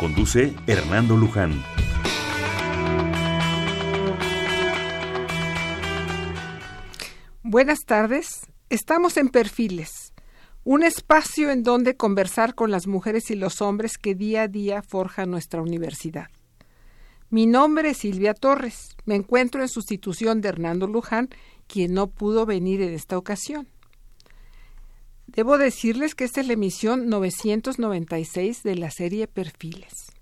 Conduce Hernando Luján. Buenas tardes. Estamos en Perfiles, un espacio en donde conversar con las mujeres y los hombres que día a día forjan nuestra universidad. Mi nombre es Silvia Torres. Me encuentro en sustitución de Hernando Luján, quien no pudo venir en esta ocasión. Debo decirles que esta es la emisión 996 de la serie Perfiles.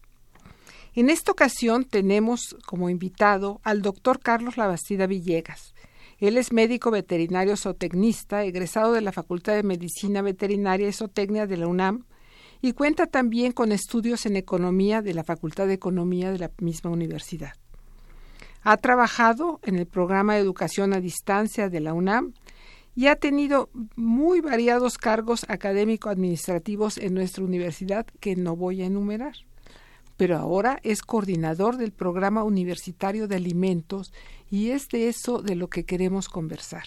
En esta ocasión tenemos como invitado al doctor Carlos Labastida Villegas. Él es médico veterinario zootecnista, egresado de la Facultad de Medicina Veterinaria y Zootecnia de la UNAM, y cuenta también con estudios en economía de la Facultad de Economía de la misma universidad. Ha trabajado en el programa de educación a distancia de la UNAM y ha tenido muy variados cargos académico-administrativos en nuestra universidad que no voy a enumerar. Pero ahora es coordinador del programa universitario de alimentos y es de eso de lo que queremos conversar.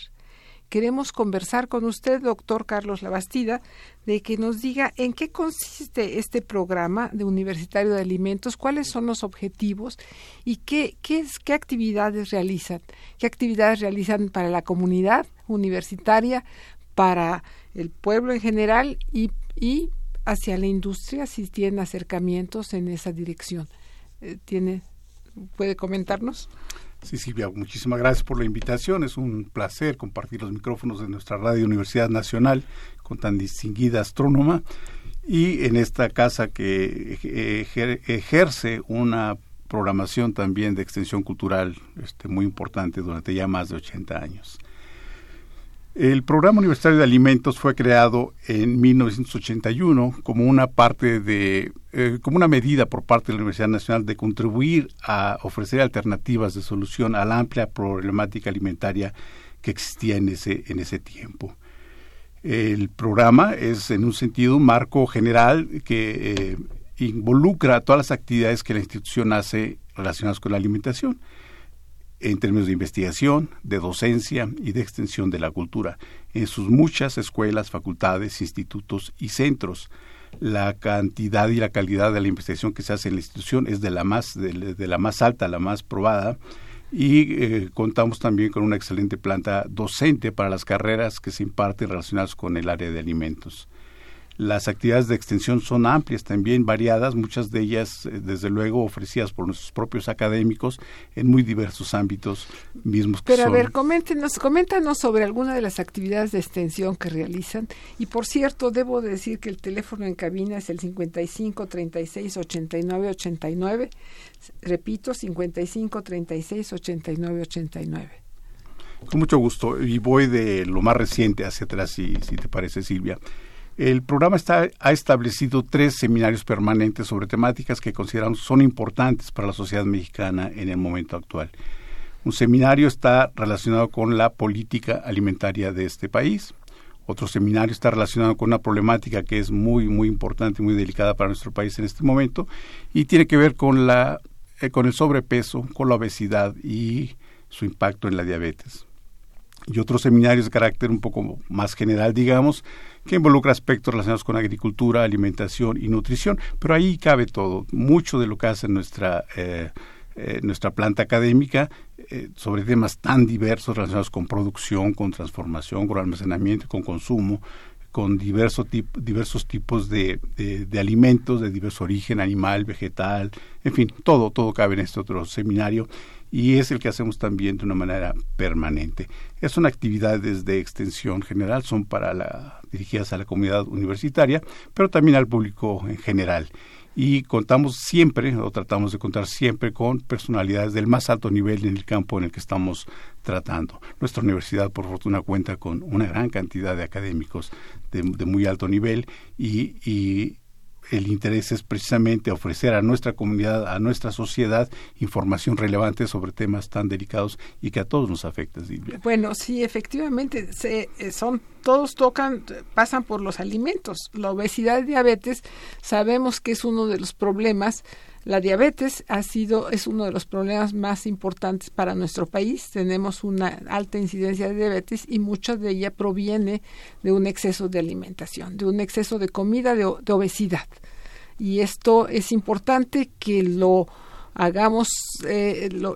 Queremos conversar con usted, doctor Carlos Labastida, de que nos diga en qué consiste este programa de universitario de alimentos, cuáles son los objetivos y qué, qué, qué actividades realizan, qué actividades realizan para la comunidad universitaria, para el pueblo en general y, y hacia la industria si tienen acercamientos en esa dirección. Eh, ¿Tiene, ¿Puede comentarnos? Sí, Silvia, muchísimas gracias por la invitación. Es un placer compartir los micrófonos de nuestra Radio Universidad Nacional con tan distinguida astrónoma y en esta casa que ejerce una programación también de extensión cultural este, muy importante durante ya más de 80 años. El Programa Universitario de Alimentos fue creado en 1981 como una parte de, eh, como una medida por parte de la Universidad Nacional de contribuir a ofrecer alternativas de solución a la amplia problemática alimentaria que existía en ese, en ese tiempo. El programa es, en un sentido, un marco general que eh, involucra todas las actividades que la institución hace relacionadas con la alimentación en términos de investigación, de docencia y de extensión de la cultura en sus muchas escuelas, facultades, institutos y centros. La cantidad y la calidad de la investigación que se hace en la institución es de la más, de, la más alta, la más probada, y eh, contamos también con una excelente planta docente para las carreras que se imparten relacionadas con el área de alimentos. Las actividades de extensión son amplias, también variadas, muchas de ellas, eh, desde luego, ofrecidas por nuestros propios académicos en muy diversos ámbitos mismos. Pero a ver, coméntenos, coméntanos sobre alguna de las actividades de extensión que realizan. Y por cierto, debo decir que el teléfono en cabina es el 55 36 89 89. Repito, 55 36 89 89. Con mucho gusto. Y voy de lo más reciente hacia atrás, si, si te parece, Silvia. El programa está, ha establecido tres seminarios permanentes sobre temáticas que consideramos son importantes para la sociedad mexicana en el momento actual. Un seminario está relacionado con la política alimentaria de este país. Otro seminario está relacionado con una problemática que es muy, muy importante y muy delicada para nuestro país en este momento y tiene que ver con, la, eh, con el sobrepeso, con la obesidad y su impacto en la diabetes. Y otros seminarios de carácter un poco más general, digamos, que involucra aspectos relacionados con agricultura, alimentación y nutrición, pero ahí cabe todo. Mucho de lo que hace nuestra, eh, eh, nuestra planta académica eh, sobre temas tan diversos relacionados con producción, con transformación, con almacenamiento, con consumo, con diversos tipos de, de, alimentos de diverso origen, animal, vegetal, en fin, todo, todo cabe en este otro seminario y es el que hacemos también de una manera permanente. Es una actividades de extensión general, son para la, dirigidas a la comunidad universitaria, pero también al público en general. Y contamos siempre, o tratamos de contar siempre, con personalidades del más alto nivel en el campo en el que estamos tratando. Nuestra universidad, por fortuna, cuenta con una gran cantidad de académicos de, muy alto nivel y el interés es precisamente ofrecer a nuestra comunidad, a nuestra sociedad, información relevante sobre temas tan delicados y que a todos nos afecta. Bueno, sí, efectivamente, se, eh, son todos tocan, pasan por los alimentos. La obesidad y diabetes sabemos que es uno de los problemas la diabetes ha sido es uno de los problemas más importantes para nuestro país. Tenemos una alta incidencia de diabetes y mucha de ella proviene de un exceso de alimentación, de un exceso de comida, de, obesidad. Y esto es importante que lo hagamos, eh, lo,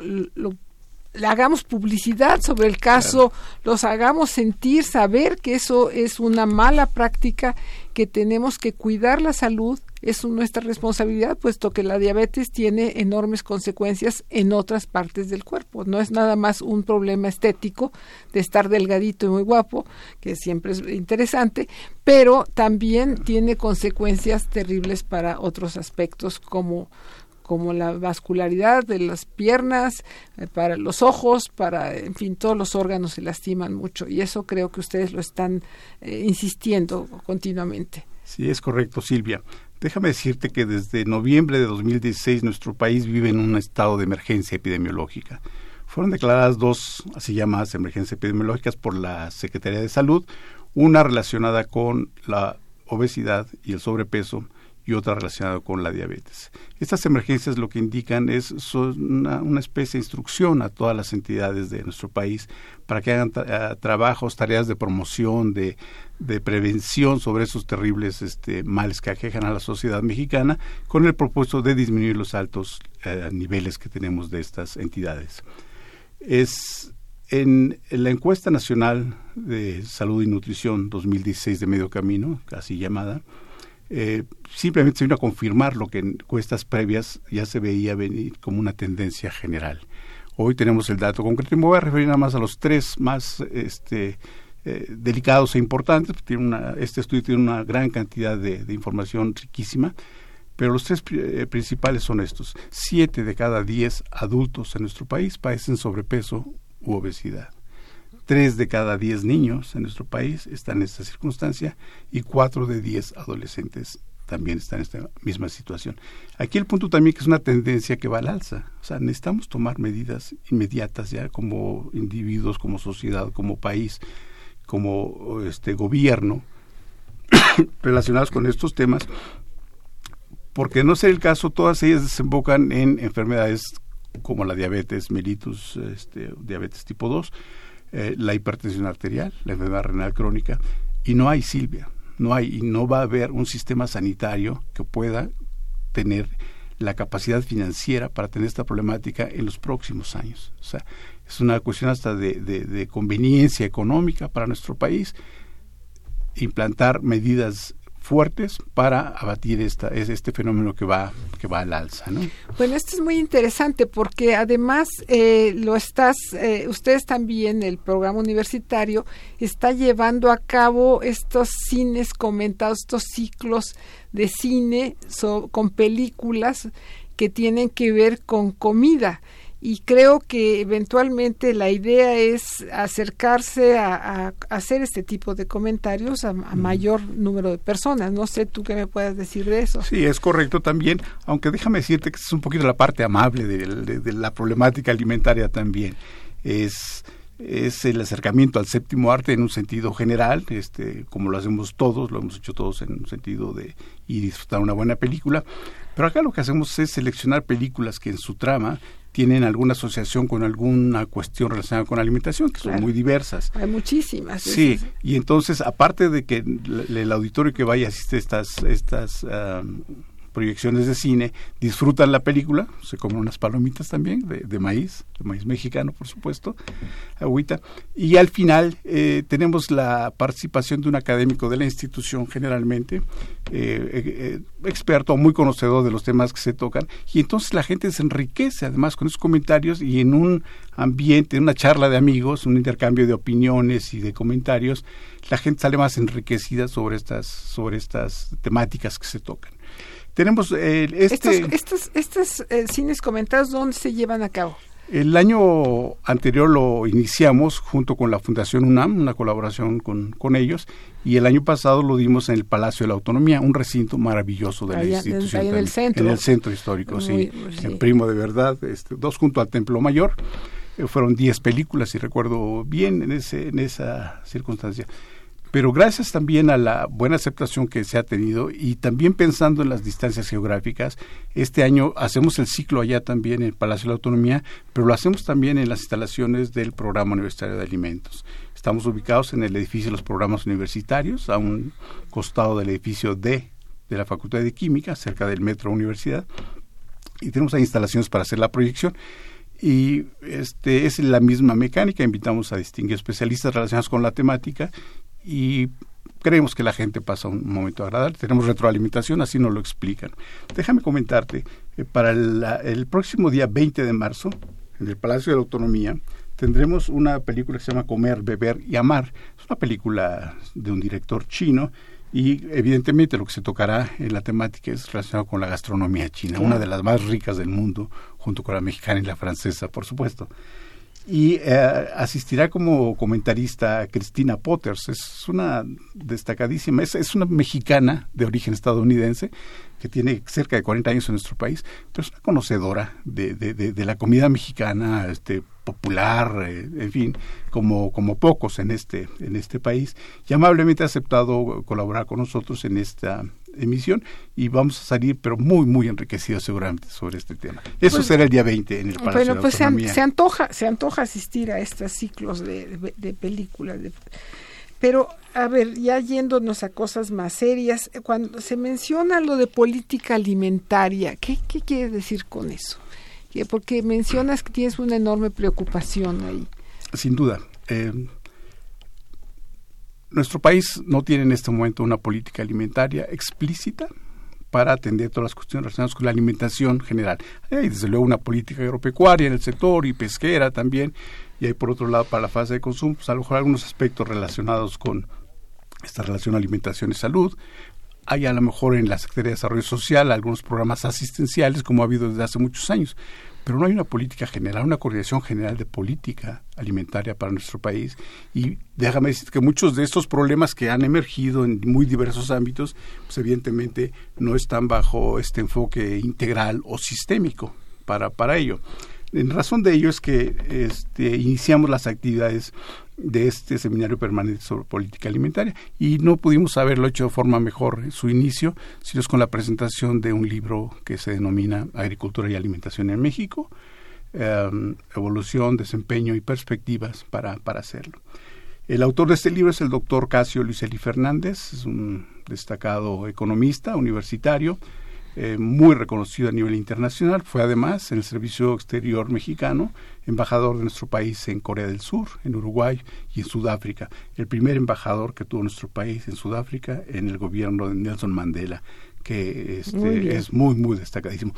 le hagamos publicidad sobre el caso, los hagamos sentir, saber que eso es una mala práctica, que tenemos que cuidar la salud, es nuestra responsabilidad, puesto que la diabetes tiene enormes consecuencias en otras partes del cuerpo. No es nada más un problema estético de estar delgadito y muy guapo, que siempre es interesante, pero también tiene consecuencias terribles para otros aspectos como como la vascularidad de las piernas, eh, para los ojos, para, en fin, todos los órganos se lastiman mucho y eso creo que ustedes lo están eh, insistiendo continuamente. Sí, es correcto, Silvia. Déjame decirte que desde noviembre de 2016 nuestro país vive en un estado de emergencia epidemiológica. Fueron declaradas dos así llamadas emergencias epidemiológicas por la Secretaría de Salud, una relacionada con la obesidad y el sobrepeso y otra relacionada con la diabetes. Estas emergencias lo que indican es son una, especie de instrucción a todas las entidades de nuestro país para que hagan eh, trabajos, tareas de promoción, de, prevención sobre esos terribles este, males que aquejan a la sociedad mexicana, con el propósito de disminuir los altos eh, niveles que tenemos de estas entidades. Es en, la encuesta nacional de salud y nutrición 2016 de medio camino, casi llamada, eh, simplemente se vino a confirmar lo que en encuestas previas ya se veía venir como una tendencia general. Hoy tenemos el dato concreto y me voy a referir nada más a los tres más este, eh, delicados e importantes. Tiene una, este estudio tiene una gran cantidad de, información riquísima, pero los tres eh, principales son estos. Siete de cada diez adultos en nuestro país padecen sobrepeso u obesidad tres de cada diez niños en nuestro país están en esta circunstancia y cuatro de diez adolescentes también están en esta misma situación. Aquí el punto también que es una tendencia que va al alza. O sea, necesitamos tomar medidas inmediatas ya como individuos, como sociedad, como país, como este gobierno relacionados con estos temas, porque no ser el caso, todas ellas desembocan en enfermedades como la diabetes mellitus, este, diabetes tipo 2, eh, la hipertensión arterial, la enfermedad renal crónica, y no hay Silvia, no hay y no va a haber un sistema sanitario que pueda tener la capacidad financiera para tener esta problemática en los próximos años. O sea, es una cuestión hasta de, de conveniencia económica para nuestro país implantar medidas fuertes para abatir esta, este fenómeno que va, que va al alza. ¿no? Bueno, esto es muy interesante porque además eh, lo estás, eh, ustedes también, el programa universitario, está llevando a cabo estos cines comentados, estos ciclos de cine con películas que tienen que ver con comida y creo que eventualmente la idea es acercarse a, hacer este tipo de comentarios a, mayor número de personas. No sé tú qué me puedas decir de eso. Sí, es correcto también, aunque déjame decirte que es un poquito la parte amable de, la problemática alimentaria también. Es es el acercamiento al séptimo arte en un sentido general, este, como lo hacemos todos, lo hemos hecho todos en un sentido de y disfrutar una buena película, pero acá lo que hacemos es seleccionar películas que en su trama tienen alguna asociación con alguna cuestión relacionada con alimentación, que son muy diversas. Hay muchísimas. Sí, y entonces, aparte de que el, auditorio que vaya asiste a estas, estas proyecciones de cine, disfrutan la película, se comen unas palomitas también de, maíz, de maíz mexicano, por supuesto, agüita, y al final eh, tenemos la participación de un académico de la institución generalmente, eh, eh, experto, muy conocedor de los temas que se tocan, y entonces la gente se enriquece además con esos comentarios y en un ambiente, en una charla de amigos, un intercambio de opiniones y de comentarios, la gente sale más enriquecida sobre estas, sobre estas temáticas que se tocan. Tenemos eh, este... Estos, estos, estos eh, cines comentados, ¿dónde se llevan a cabo? El año anterior lo iniciamos junto con la Fundación UNAM, una colaboración con, con ellos, y el año pasado lo dimos en el Palacio de la Autonomía, un recinto maravilloso de la institución. Ahí en el centro. En el centro histórico, sí, En Primo de Verdad, este, dos junto al Templo Mayor. Eh, fueron diez películas, si recuerdo bien, en, ese, en esa circunstancia pero gracias también a la buena aceptación que se ha tenido y también pensando en las distancias geográficas, este año hacemos el ciclo allá también en el Palacio de la Autonomía, pero lo hacemos también en las instalaciones del Programa Universitario de Alimentos. Estamos ubicados en el edificio de los programas universitarios, a un costado del edificio D de la Facultad de Química, cerca del Metro Universidad, y tenemos ahí instalaciones para hacer la proyección y este es la misma mecánica. Invitamos a distinguir especialistas relacionados con la temática y creemos que la gente pasa un momento agradable. Tenemos retroalimentación, así nos lo explican. Déjame comentarte, eh, para el próximo día 20 de marzo, en el Palacio de la Autonomía, tendremos una película que se llama Comer, Beber y Amar. Es una película de un director chino y evidentemente lo que se tocará en la temática es relacionado con la gastronomía china, una de las más ricas del mundo, junto con la mexicana y la francesa, por supuesto y eh, asistirá como comentarista Cristina Potters. Es una destacadísima, es, es, una mexicana de origen estadounidense que tiene cerca de 40 años en nuestro país, pero es una conocedora de, de, la comida mexicana este, popular, eh, en fin, como, como pocos en este, en este país, y amablemente ha aceptado colaborar con nosotros en esta emisión y vamos a salir, pero muy, muy enriquecidos seguramente sobre este tema. Eso pues, será el día 20 en el Palacio Bueno, pues se, se, antoja, se antoja asistir a estos ciclos de, de, películas. pero, a ver, ya yéndonos a cosas más serias, cuando se menciona lo de política alimentaria, ¿qué, qué quiere decir con eso? Porque mencionas que tienes una enorme preocupación ahí. Sin duda. Eh, nuestro país no tiene en este momento una política alimentaria explícita para atender todas las cuestiones relacionadas con la alimentación general. Hay desde luego una política agropecuaria en el sector y pesquera también, y hay por otro lado para la fase de consumo, pues a lo mejor algunos aspectos relacionados con esta relación alimentación y salud. Hay a lo mejor en la Secretaría de Desarrollo Social algunos programas asistenciales como ha habido desde hace muchos años, pero no hay una política general, una coordinación general de política alimentaria para nuestro país. Y déjame decir que muchos de estos problemas que han emergido en muy diversos ámbitos, pues evidentemente no están bajo este enfoque integral o sistémico para, para ello. En razón de ello es que este, iniciamos las actividades de este seminario permanente sobre política alimentaria y no pudimos haberlo hecho de forma mejor su inicio, sino es con la presentación de un libro que se denomina Agricultura y Alimentación en México, em, evolución, desempeño y perspectivas para, para hacerlo. El autor de este libro es el doctor Casio Luiseli Fernández, es un destacado economista universitario, eh, muy reconocido a nivel internacional. Fue además en el Servicio Exterior Mexicano embajador de nuestro país en Corea del Sur, en Uruguay y en Sudáfrica. El primer embajador que tuvo nuestro país en Sudáfrica en el gobierno de Nelson Mandela que este, es muy, muy destacadísimo.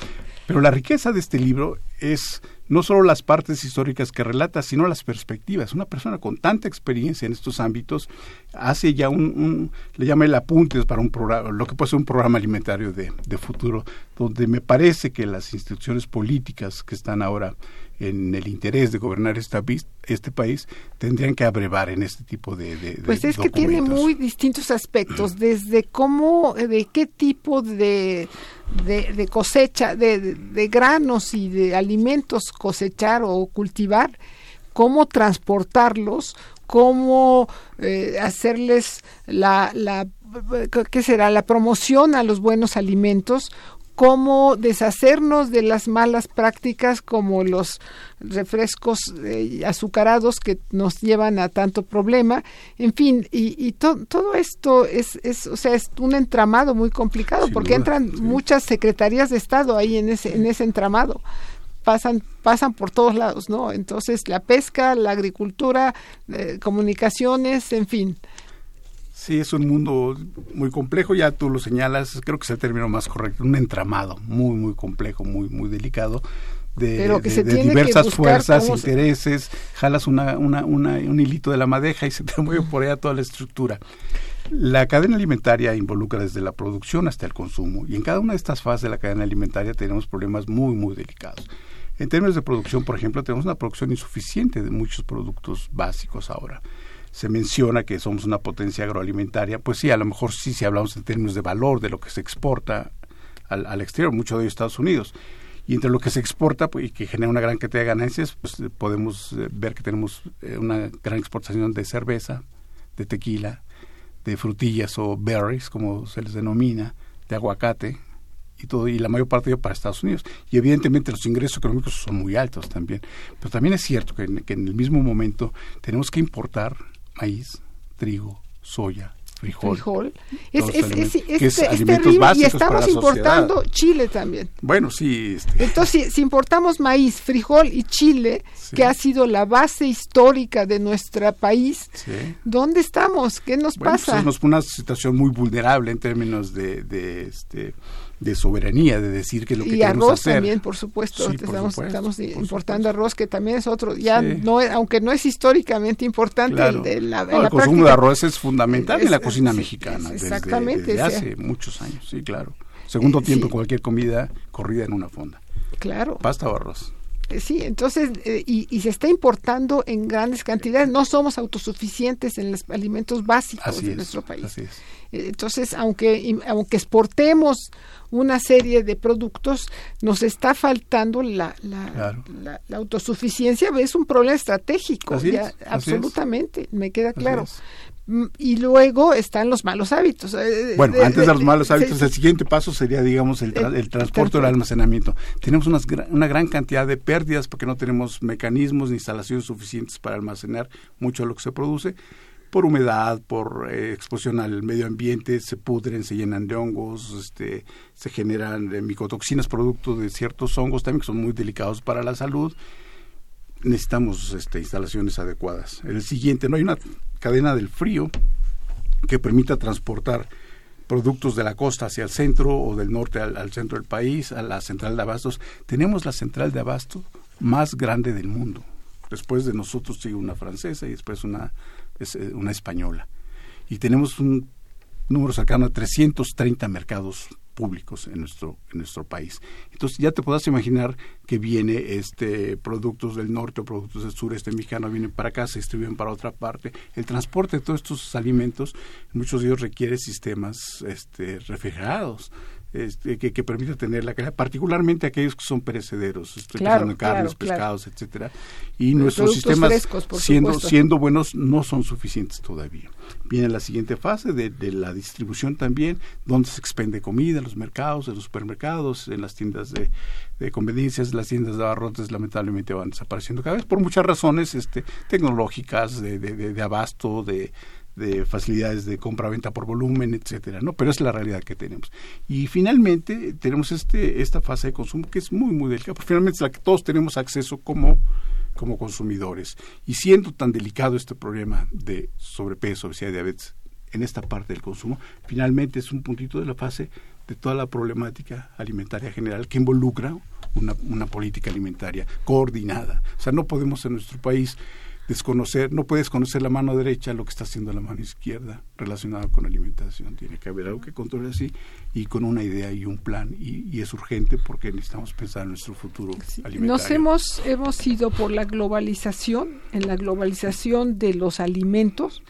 Pero la riqueza de este libro es no solo las partes históricas que relata, sino las perspectivas. Una persona con tanta experiencia en estos ámbitos hace ya un, le llama el apuntes para un programa, lo que puede ser un programa alimentario de, de futuro, donde me parece que las instituciones políticas que están ahora en el interés de gobernar esta, este país tendrían que abrevar en este tipo de, pues es que tiene muy distintos aspectos desde cómo de qué tipo de de, cosecha de, granos y de alimentos cosechar o cultivar cómo transportarlos cómo eh, hacerles la, la ¿qué será? La promoción a los buenos alimentos, cómo deshacernos de las malas prácticas como los refrescos eh, azucarados que nos llevan a tanto problema, en fin, y, todo esto es, es, o sea, es un entramado muy complicado porque entran muchas secretarías de Estado ahí en ese, en ese entramado pasan pasan por todos lados, ¿no? Entonces la pesca, la agricultura, eh, comunicaciones, en fin. Sí, es un mundo muy complejo, ya tú lo señalas, creo que es el término más correcto, un entramado muy, muy complejo, muy, muy delicado, de, diversas fuerzas, intereses, jalas una, una, un hilito de la madeja y se te mueve por allá toda la estructura. La cadena alimentaria involucra desde la producción hasta el consumo y en cada una de estas fases de la cadena alimentaria tenemos problemas muy, muy delicados. En términos de producción, por ejemplo, tenemos una producción insuficiente de muchos productos básicos ahora. Se menciona que somos una potencia agroalimentaria, pues sí, a lo mejor sí, si hablamos en términos de valor de lo que se exporta al, al exterior, mucho de ellos Estados Unidos. Y entre lo que se exporta pues, y que genera una gran cantidad de ganancias, pues podemos eh, ver que tenemos eh, una gran exportación de cerveza, de tequila, de frutillas o berries, como se les denomina, de aguacate, y todo y la mayor parte de para Estados Unidos y evidentemente los ingresos económicos son muy altos también pero también es cierto que en el mismo momento tenemos que importar maíz trigo soya frijol. Es, es, es, es terrible y estamos importando chile también. Bueno, sí. Este. Entonces, si, importamos maíz, frijol y chile, que ha sido la base histórica de nuestro país, ¿dónde estamos? ¿Qué nos pues, pasa? nos pone una situación muy vulnerable en términos de, de este de soberanía, de decir que lo que y arroz también, por supuesto. estamos, estamos importando arroz, que también es otro, ya no, aunque no es históricamente importante, el, de la, el consumo de arroz es fundamental en la cocina mexicana. exactamente. Desde, hace muchos años, sí, claro. Segundo tiempo, cualquier comida corrida en una fonda. Claro. Pasta o arroz. Eh, sí, entonces, eh, y, se está importando en grandes cantidades. No somos autosuficientes en los alimentos básicos de nuestro país. Así es. Eh, entonces, aunque, aunque exportemos una serie de productos, nos está faltando la, la, la, autosuficiencia. Es un problema estratégico, absolutamente, me queda claro. Mm, y luego están los malos hábitos. Eh, bueno, antes de los malos hábitos, el siguiente paso sería, digamos, el, el transporte o el almacenamiento. Tenemos unas, una gran cantidad de pérdidas porque no tenemos mecanismos ni instalaciones suficientes para almacenar mucho de lo que se produce por humedad, por eh, exposición al medio ambiente, se pudren, se llenan de hongos, este, se generan eh, micotoxinas producto de ciertos hongos también que son muy delicados para la salud. Necesitamos este, instalaciones adecuadas. El siguiente, no hay una cadena del frío que permita transportar productos de la costa hacia el centro o del norte al, centro del país, a la central de abastos. Tenemos la central de abasto más grande del mundo. Después de nosotros sigue una francesa y después una eh, una española. Y tenemos un número cercano a 330 mercados públicos en nuestro en nuestro país. Entonces ya te podrás imaginar que viene este productos del norte o productos del sureste mexicano vienen para acá, se distribuyen para otra parte. El transporte de todos estos alimentos, muchos de ellos requiere sistemas este, refrigerados. Este, que, que permite tener la calidad, particularmente aquellos que son perecederos, estoy pensando en carnes, pescados, etcétera, y nuestros sistemas siendo siendo buenos no son suficientes todavía. Viene la siguiente fase de, de, la distribución también, donde se expende comida en los mercados, en los supermercados, en las tiendas de, de conveniencias, las tiendas de abarrotes lamentablemente van desapareciendo cada vez por muchas razones este, tecnológicas, de, de, de abasto, de de facilidades de compra-venta por volumen, etcétera, ¿no? Pero es la realidad que tenemos. Y finalmente tenemos este esta fase de consumo que es muy muy delicada, porque finalmente es la que todos tenemos acceso como como consumidores. Y siendo tan delicado este problema de sobrepeso, obesidad diabetes en esta parte del consumo, finalmente es un puntito de la fase de toda la problemática alimentaria general que involucra una, una política alimentaria coordinada. O sea, no podemos en nuestro país desconocer, no puedes conocer la mano derecha lo que está haciendo la mano izquierda relacionado con alimentación. Tiene que haber algo que controle así y con una idea y un plan y, es urgente porque necesitamos pensar en nuestro futuro alimentario. Nos hemos hemos ido por la globalización, en la globalización de los alimentos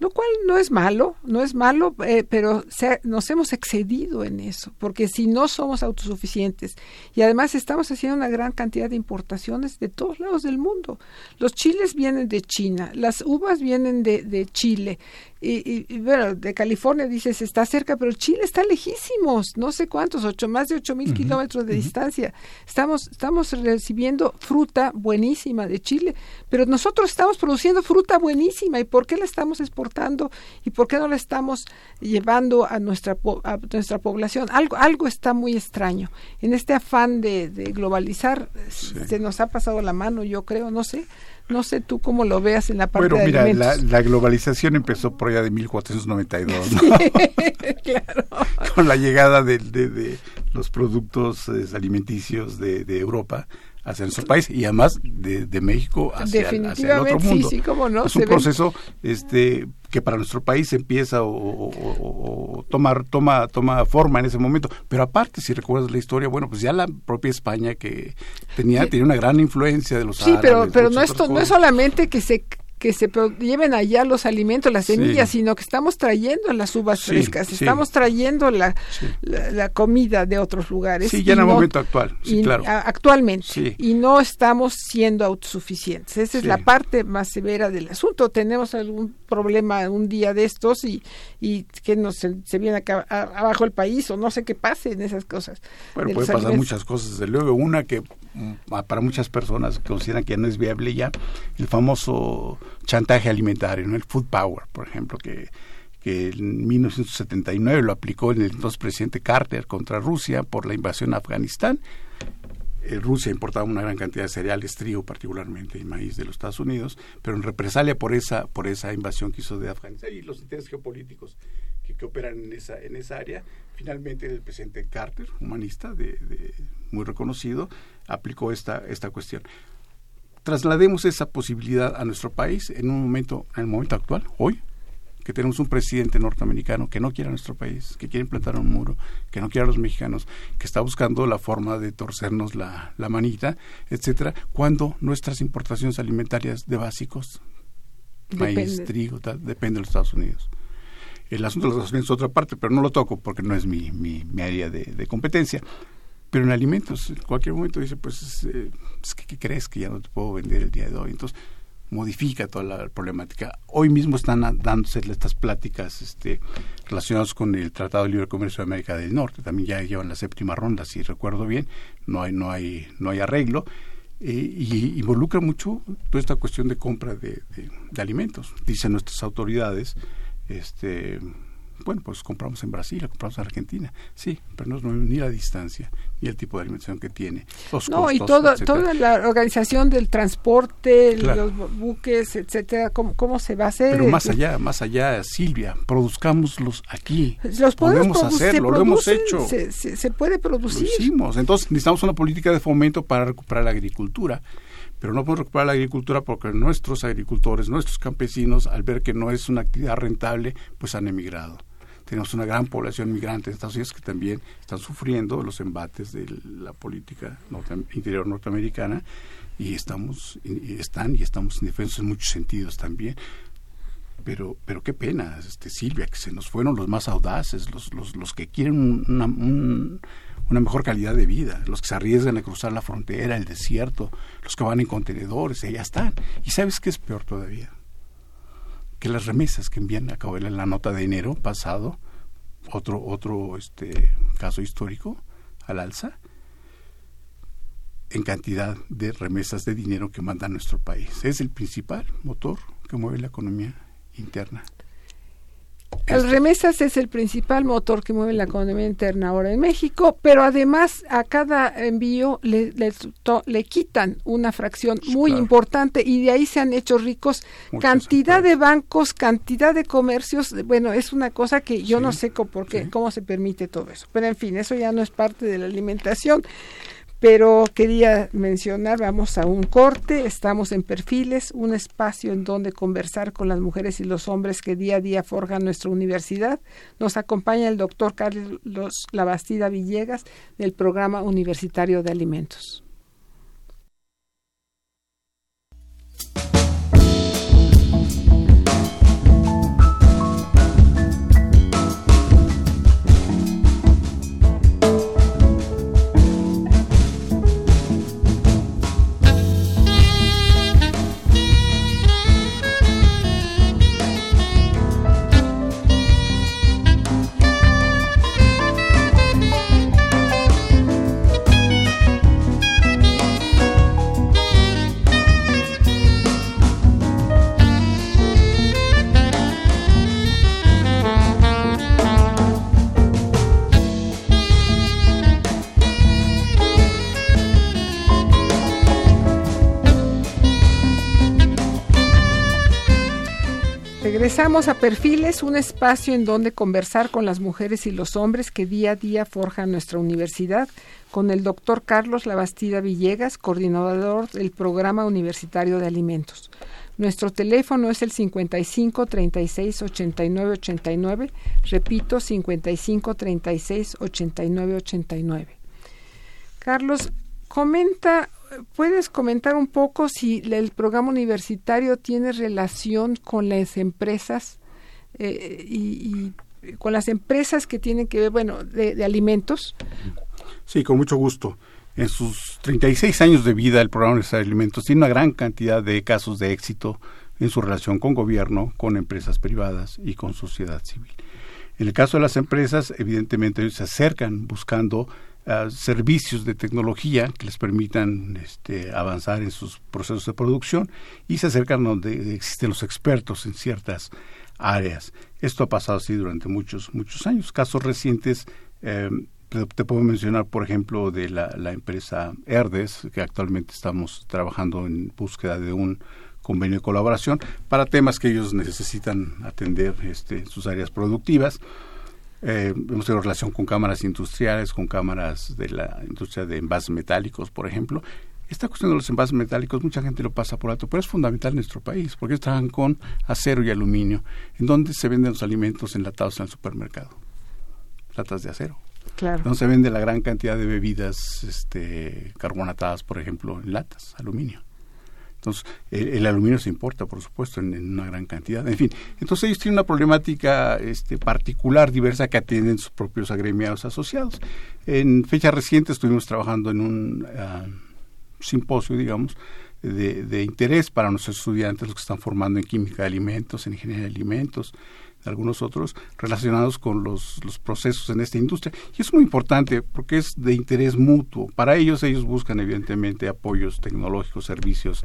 lo cual no es malo, no es malo, eh, pero nos hemos excedido en eso, porque si no somos autosuficientes y además estamos haciendo una gran cantidad de importaciones de todos lados del mundo. Los chiles vienen de China, las uvas vienen de, de Chile, y, y, bueno, de California dices está cerca, pero Chile está lejísimos, no sé cuántos, ocho, más de ocho mil kilómetros de distancia. Estamos, estamos recibiendo fruta buenísima de Chile, pero nosotros estamos produciendo fruta buenísima. ¿Y por qué la estamos exportando? ¿Y por qué no la estamos llevando a nuestra, a nuestra población? Algo, algo está muy extraño. En este afán de, de globalizar, se nos ha pasado la mano, yo creo, no sé. No sé tú cómo lo veas en la parte bueno, mira, La, la, globalización empezó por allá de 1492, ¿no? claro. Con la llegada de, de, los productos eh, alimenticios de, de, Europa hacia nuestro país y además de, México hacia, hacia, el otro mundo. Sí, sí, cómo no, es un proceso este que para nuestro país empieza o, toma, toma, toma forma en ese momento. Pero aparte, si recuerdas la historia, bueno, pues ya la propia España que tenía, tenía una gran influencia de los Sí, pero, pero no, esto, no es solamente que se que se lleven allá los alimentos, las semillas, sino que estamos trayendo las uvas frescas, estamos trayendo la, la, comida de otros lugares. Sí, ya en el momento actual, claro. actualmente. Y no estamos siendo autosuficientes. Esa es la parte más severa del asunto. Tenemos algún problema un día de estos y, y que nos se, viene acá, abajo el país o no sé qué pase en esas cosas. Bueno, puede pasar muchas cosas, desde luego. Una que mm, para muchas personas consideran que no es viable ya, el famoso chantaje alimentario, ¿no? el food power, por ejemplo, que, que en 1979 lo aplicó el entonces presidente Carter contra Rusia por la invasión a Afganistán eh, Rusia importaba una gran cantidad de cereales, trigo particularmente y maíz de los Estados Unidos, pero en represalia por esa por esa invasión que hizo de Afganistán y los intereses geopolíticos que, que operan en esa en esa área, finalmente el presidente Carter, humanista de, de, muy reconocido, aplicó esta esta cuestión. Traslademos esa posibilidad a nuestro país en un momento en el momento actual, hoy, que tenemos un presidente norteamericano que no quiere a nuestro país, que quiere implantar un muro, que no quiere a los mexicanos, que está buscando la forma de torcernos la, la manita, etcétera, cuando nuestras importaciones alimentarias de básicos, maíz, trigo, tal, depende de los Estados Unidos. El asunto de los Estados Unidos es otra parte, pero no lo toco porque no es mi, mi, mi área de, de, competencia. Pero en alimentos, en cualquier momento dice, pues, eh, es que, ¿qué crees que ya no te puedo vender el día de hoy? Entonces, modifica toda la problemática. Hoy mismo están dándose estas pláticas este, relacionadas con el Tratado de Libre Comercio de América del Norte. También ya llevan la séptima ronda, si recuerdo bien. No hay, no hay, no hay arreglo. Eh, y involucra mucho toda esta cuestión de compra de, de alimentos. Dicen nuestras autoridades, este, bueno, pues compramos en Brasil, compramos en Argentina, sí, pero no es ni la distancia ni el tipo de alimentación que tiene. Los no, y toda la organización del transporte, los buques, etcétera, ¿cómo, ¿cómo, se va a hacer? Pero más allá, más allá, Silvia, produzcámoslos aquí. Los podemos hacerlo, lo hemos hecho. Se, se, se, puede producir. Lo hicimos. Entonces necesitamos una política de fomento para recuperar la agricultura pero no podemos recuperar la agricultura porque nuestros agricultores, nuestros campesinos, al ver que no es una actividad rentable, pues han emigrado tenemos una gran población migrante en Estados Unidos que también están sufriendo los embates de la política interior norteamericana y estamos y están y estamos indefensos en muchos sentidos también pero pero qué pena este Silvia que se nos fueron los más audaces los los, los que quieren una, una mejor calidad de vida, los que se arriesgan a cruzar la frontera, el desierto, los que van en contenedores, ya están. ¿Y sabes qué es peor todavía? Que las remesas que envían, acabo de la nota de enero pasado, otro, otro este, caso histórico al alza, en cantidad de remesas de dinero que manda nuestro país. Es el principal motor que mueve la economía interna. El remesas es el principal motor que mueve la economía interna ahora en México, pero además a cada envío le, le, le quitan una fracción muy importante y de ahí se han hecho ricos cantidad de bancos, cantidad de comercios. Bueno, es una cosa que yo sí, no sé cómo, por qué, sí. cómo se permite todo eso. Pero en fin, eso ya no es parte de la alimentación pero quería mencionar, vamos a un corte, estamos en Perfiles, un espacio en donde conversar con las mujeres y los hombres que día a día forjan nuestra universidad. Nos acompaña el doctor Carlos Labastida Villegas del Programa Universitario de Alimentos. Regresamos a Perfiles, un espacio en donde conversar con las mujeres y los hombres que día a día forjan nuestra universidad, con el doctor Carlos Labastida Villegas, coordinador del Programa Universitario de Alimentos. Nuestro teléfono es el 55 36 89 89, repito, 55 36 89 89. Carlos, comenta ¿Puedes comentar un poco si el programa universitario tiene relación con las empresas eh, y, con las empresas que tienen que ver, bueno, de, alimentos? Sí, con mucho gusto. En sus 36 años de vida, el programa universitario de alimentos tiene una gran cantidad de casos de éxito en su relación con gobierno, con empresas privadas y con sociedad civil. En el caso de las empresas, evidentemente ellos se acercan buscando servicios de tecnología que les permitan este, avanzar en sus procesos de producción y se acercan donde existen los expertos en ciertas áreas. Esto ha pasado así durante muchos, muchos años. Casos recientes, eh, te, puedo mencionar, por ejemplo, de la, empresa Erdes, que actualmente estamos trabajando en búsqueda de un convenio de colaboración para temas que ellos necesitan atender este, en sus áreas productivas. Eh, hemos tenido relación con cámaras industriales, con cámaras de la industria de envases metálicos, por ejemplo. Esta cuestión de los envases metálicos, mucha gente lo pasa por alto, pero es fundamental en nuestro país, porque ellos trabajan con acero y aluminio, en donde se venden los alimentos enlatados en el supermercado. Latas de acero. Claro. Donde se vende la gran cantidad de bebidas este, carbonatadas, por ejemplo, en latas, aluminio. Entonces, el, aluminio se importa, por supuesto, en, una gran cantidad. En fin, entonces ellos tienen una problemática este, particular, diversa, que atienden sus propios agremiados asociados. En fecha reciente estuvimos trabajando en un ah, simposio, digamos, de, de, interés para nuestros estudiantes, los que están formando en química de alimentos, en ingeniería de alimentos, algunos otros relacionados con los, los, procesos en esta industria. Y es muy importante porque es de interés mutuo. Para ellos, ellos buscan evidentemente apoyos tecnológicos, servicios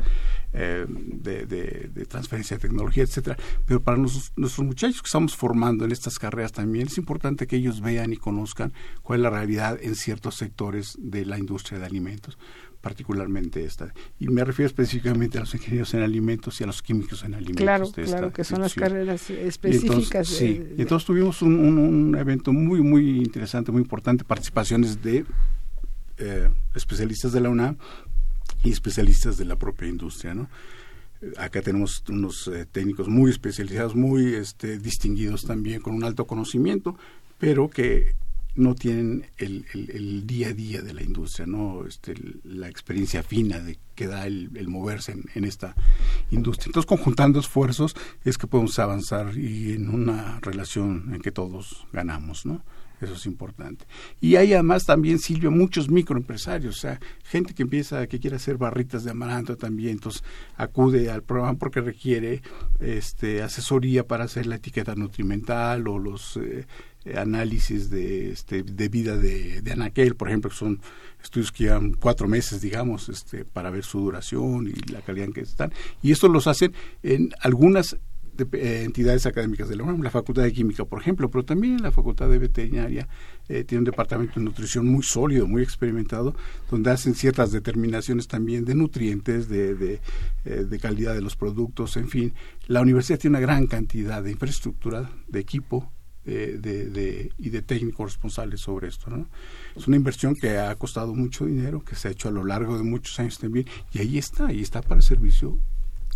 eh, de, de, transferencia de tecnología, etcétera. Pero para nuestros muchachos que estamos formando en estas carreras también es importante que ellos vean y conozcan cuál es la realidad en ciertos sectores de la industria de alimentos particularmente esta. Y me refiero específicamente a los ingenieros en alimentos y a los químicos en alimentos. Claro, claro, que son las carreras específicas. sí, y entonces tuvimos un, un, evento muy, muy interesante, muy importante, participaciones de eh, especialistas de la UNAM y especialistas de la propia industria, ¿no? Acá tenemos unos eh, técnicos muy especializados, muy este, distinguidos también, con un alto conocimiento, pero que no tienen el, el, día a día de la industria, no este, la experiencia fina de que da el, moverse en, esta industria. Entonces, conjuntando esfuerzos es que podemos avanzar y en una relación en que todos ganamos, ¿no? Eso es importante. Y hay además también, Silvio, muchos microempresarios, o sea, gente que empieza, que quiere hacer barritas de amaranto también, entonces acude al programa porque requiere este, asesoría para hacer la etiqueta nutrimental o los eh, análisis de, este, de vida de, de, anaquel, por ejemplo, que son estudios que llevan cuatro meses, digamos, este, para ver su duración y la calidad en que están. Y esto los hacen en algunas eh, entidades académicas de la UNAM, la Facultad de Química, por ejemplo, pero también la Facultad de Veterinaria eh, tiene un departamento de nutrición muy sólido, muy experimentado, donde hacen ciertas determinaciones también de nutrientes, de, de, eh, de calidad de los productos, en fin. La universidad tiene una gran cantidad de infraestructura, de equipo, y de técnicos responsables sobre esto. ¿no? Es una inversión que ha costado mucho dinero, que se ha hecho a lo largo de muchos años también, y ahí está, ahí está para el servicio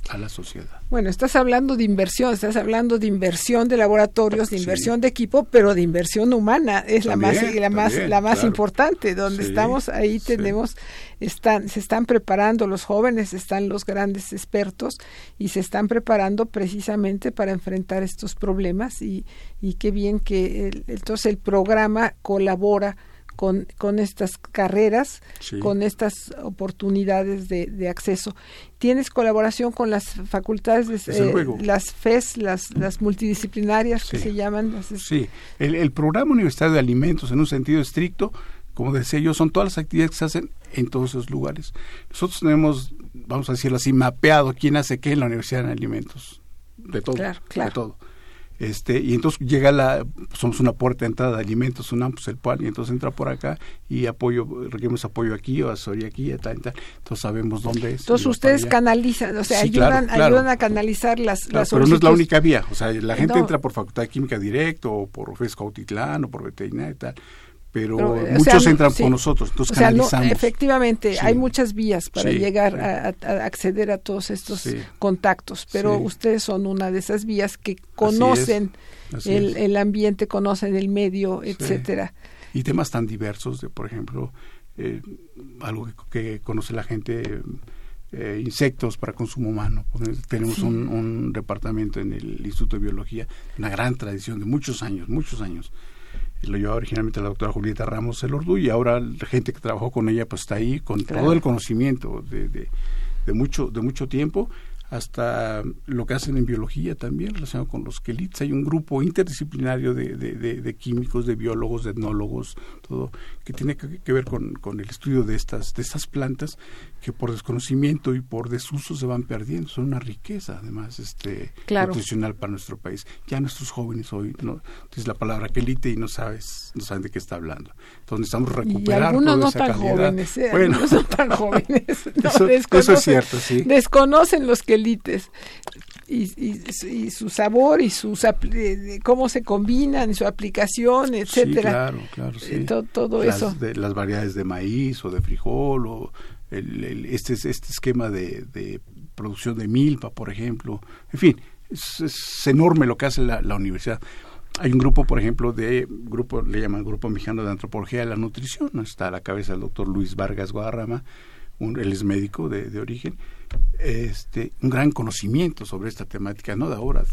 a la sociedad. Bueno, estás hablando de inversión, estás hablando de inversión de laboratorios, de inversión de equipo, pero de inversión humana es la más la más la más importante. Donde estamos ahí tenemos están se están preparando los jóvenes, están los grandes expertos y se están preparando precisamente para enfrentar estos problemas y y qué bien que entonces el programa colabora con, con estas carreras, con estas oportunidades de, de, acceso. ¿Tienes colaboración con las facultades, de, eh, las FES, las, las multidisciplinarias que se llaman? sí, el, el programa universitario de alimentos en un sentido estricto como decía yo, son todas las actividades que se hacen en todos esos lugares. Nosotros tenemos, vamos a decirlo así, mapeado quién hace qué en la Universidad de Alimentos. De todo. Claro, claro. De todo. Este, y entonces llega la, somos una puerta de entrada de alimentos, un pues el PAL, y entonces entra por acá y apoyo, requerimos apoyo aquí o asesoría aquí, y tal, tal. Entonces sabemos dónde es. Entonces ustedes canalizan, o sea, ayudan, ayudan a canalizar las, las Pero no es la única vía, o sea, la gente entra por Facultad de Química directo, o por Fesco Autitlán, o por veterinaria y tal pero, muchos entran con nosotros, entonces canalizamos. efectivamente, hay muchas vías para llegar a, acceder a todos estos contactos, pero ustedes son una de esas vías que conocen el, el, ambiente, conocen el medio, etcétera. Y temas tan diversos, de por ejemplo, eh, algo que, conoce la gente, eh, insectos para consumo humano. Tenemos un, un departamento en el Instituto de Biología, una gran tradición de muchos años, muchos años lo llevaba originalmente la doctora Julieta Ramos Elordu y ahora la gente que trabajó con ella pues está ahí con todo el conocimiento de, de, de, mucho de mucho tiempo hasta lo que hacen en biología también relacionado con los quelites. Hay un grupo interdisciplinario de, de, químicos, de biólogos, de etnólogos, todo, que tiene que, ver con, con, el estudio de estas, de estas plantas que por desconocimiento y por desuso se van perdiendo. Son una riqueza, además, este, nutricional para nuestro país. Ya nuestros jóvenes hoy no la palabra quelite y no sabes, no saben de qué está hablando. Entonces necesitamos recuperar y algunos no tan jóvenes, ¿eh? bueno, no tan jóvenes. eso, es cierto, sí. Desconocen los quelites. Y, y, su sabor y sus cómo se combinan, su aplicación, etcétera. Sí, claro, claro, sí. Eh, todo, las, eso. De, las variedades de maíz o de frijol o el, este, este esquema de, producción de milpa, por ejemplo. En fin, es, enorme lo que hace la, universidad. Hay un grupo, por ejemplo, de grupo, le llaman Grupo Mexicano de Antropología de la Nutrición, está a la cabeza el doctor Luis Vargas Guadarrama, él es médico de, de origen, este, un gran conocimiento sobre esta temática, no de ahora,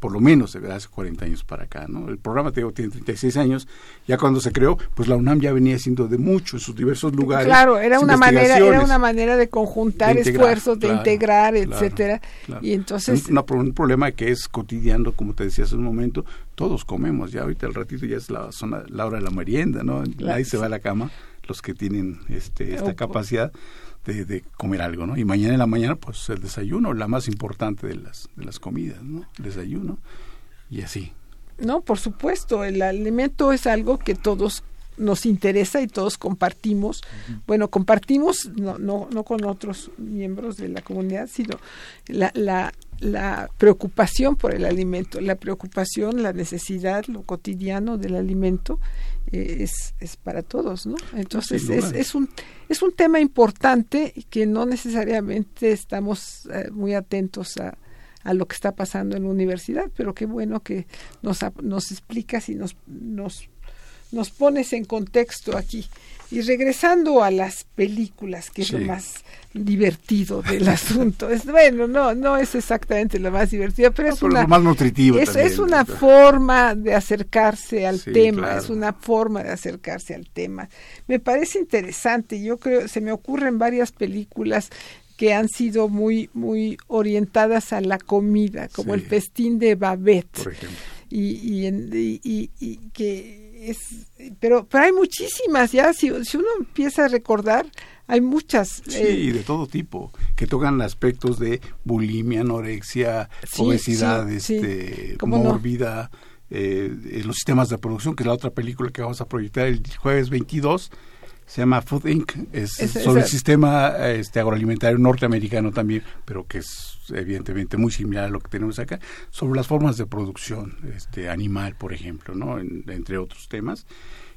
por lo menos de hace 40 años para acá. ¿no? El programa tiene 36 años, ya cuando se creó, pues la UNAM ya venía siendo de mucho en sus diversos lugares. Claro, era una manera, era una manera de conjuntar esfuerzos, de integrar, etcétera. Y entonces un, problema que es cotidiano, como te decía hace un momento, todos comemos, ya ahorita el ratito ya es la zona, la hora de la merienda, ¿no? Nadie se va a la cama, los que tienen este, esta capacidad de, comer algo, ¿no? Y mañana en la mañana, pues el desayuno, la más importante de las, de las comidas, ¿no? El desayuno y así. No, por supuesto, el alimento es algo que todos nos interesa y todos compartimos. Bueno, compartimos no, no, no con otros miembros de la comunidad, sino la, la, la preocupación por el alimento, la preocupación, la necesidad, lo cotidiano del alimento es, es para todos, ¿no? Entonces es, es, un, es un tema importante que no necesariamente estamos eh, muy atentos a, a lo que está pasando en la universidad, pero qué bueno que nos, nos explicas y nos, nos nos pones en contexto aquí. Y regresando a las películas, que es lo más divertido del asunto. Es, bueno, no, no es exactamente lo más divertido, pero es una, lo más nutritivo. Es, es una forma de acercarse al tema, es una forma de acercarse al tema. Me parece interesante, yo creo, se me ocurren varias películas que han sido muy, muy orientadas a la comida, como el festín de Babette. Por ejemplo. Y, y, y, y que es, pero, pero hay muchísimas, ya, si, si uno empieza a recordar, hay muchas. Sí, eh, de todo tipo, que tocan aspectos de bulimia, anorexia, obesidad, este, mórbida, eh, los sistemas de producción, que es la otra película que vamos a proyectar el jueves 22 se llama Food Inc. Es, sobre el sistema este, agroalimentario norteamericano también, pero que es evidentemente muy similar a lo que tenemos acá, sobre las formas de producción este, animal, por ejemplo, ¿no? entre otros temas.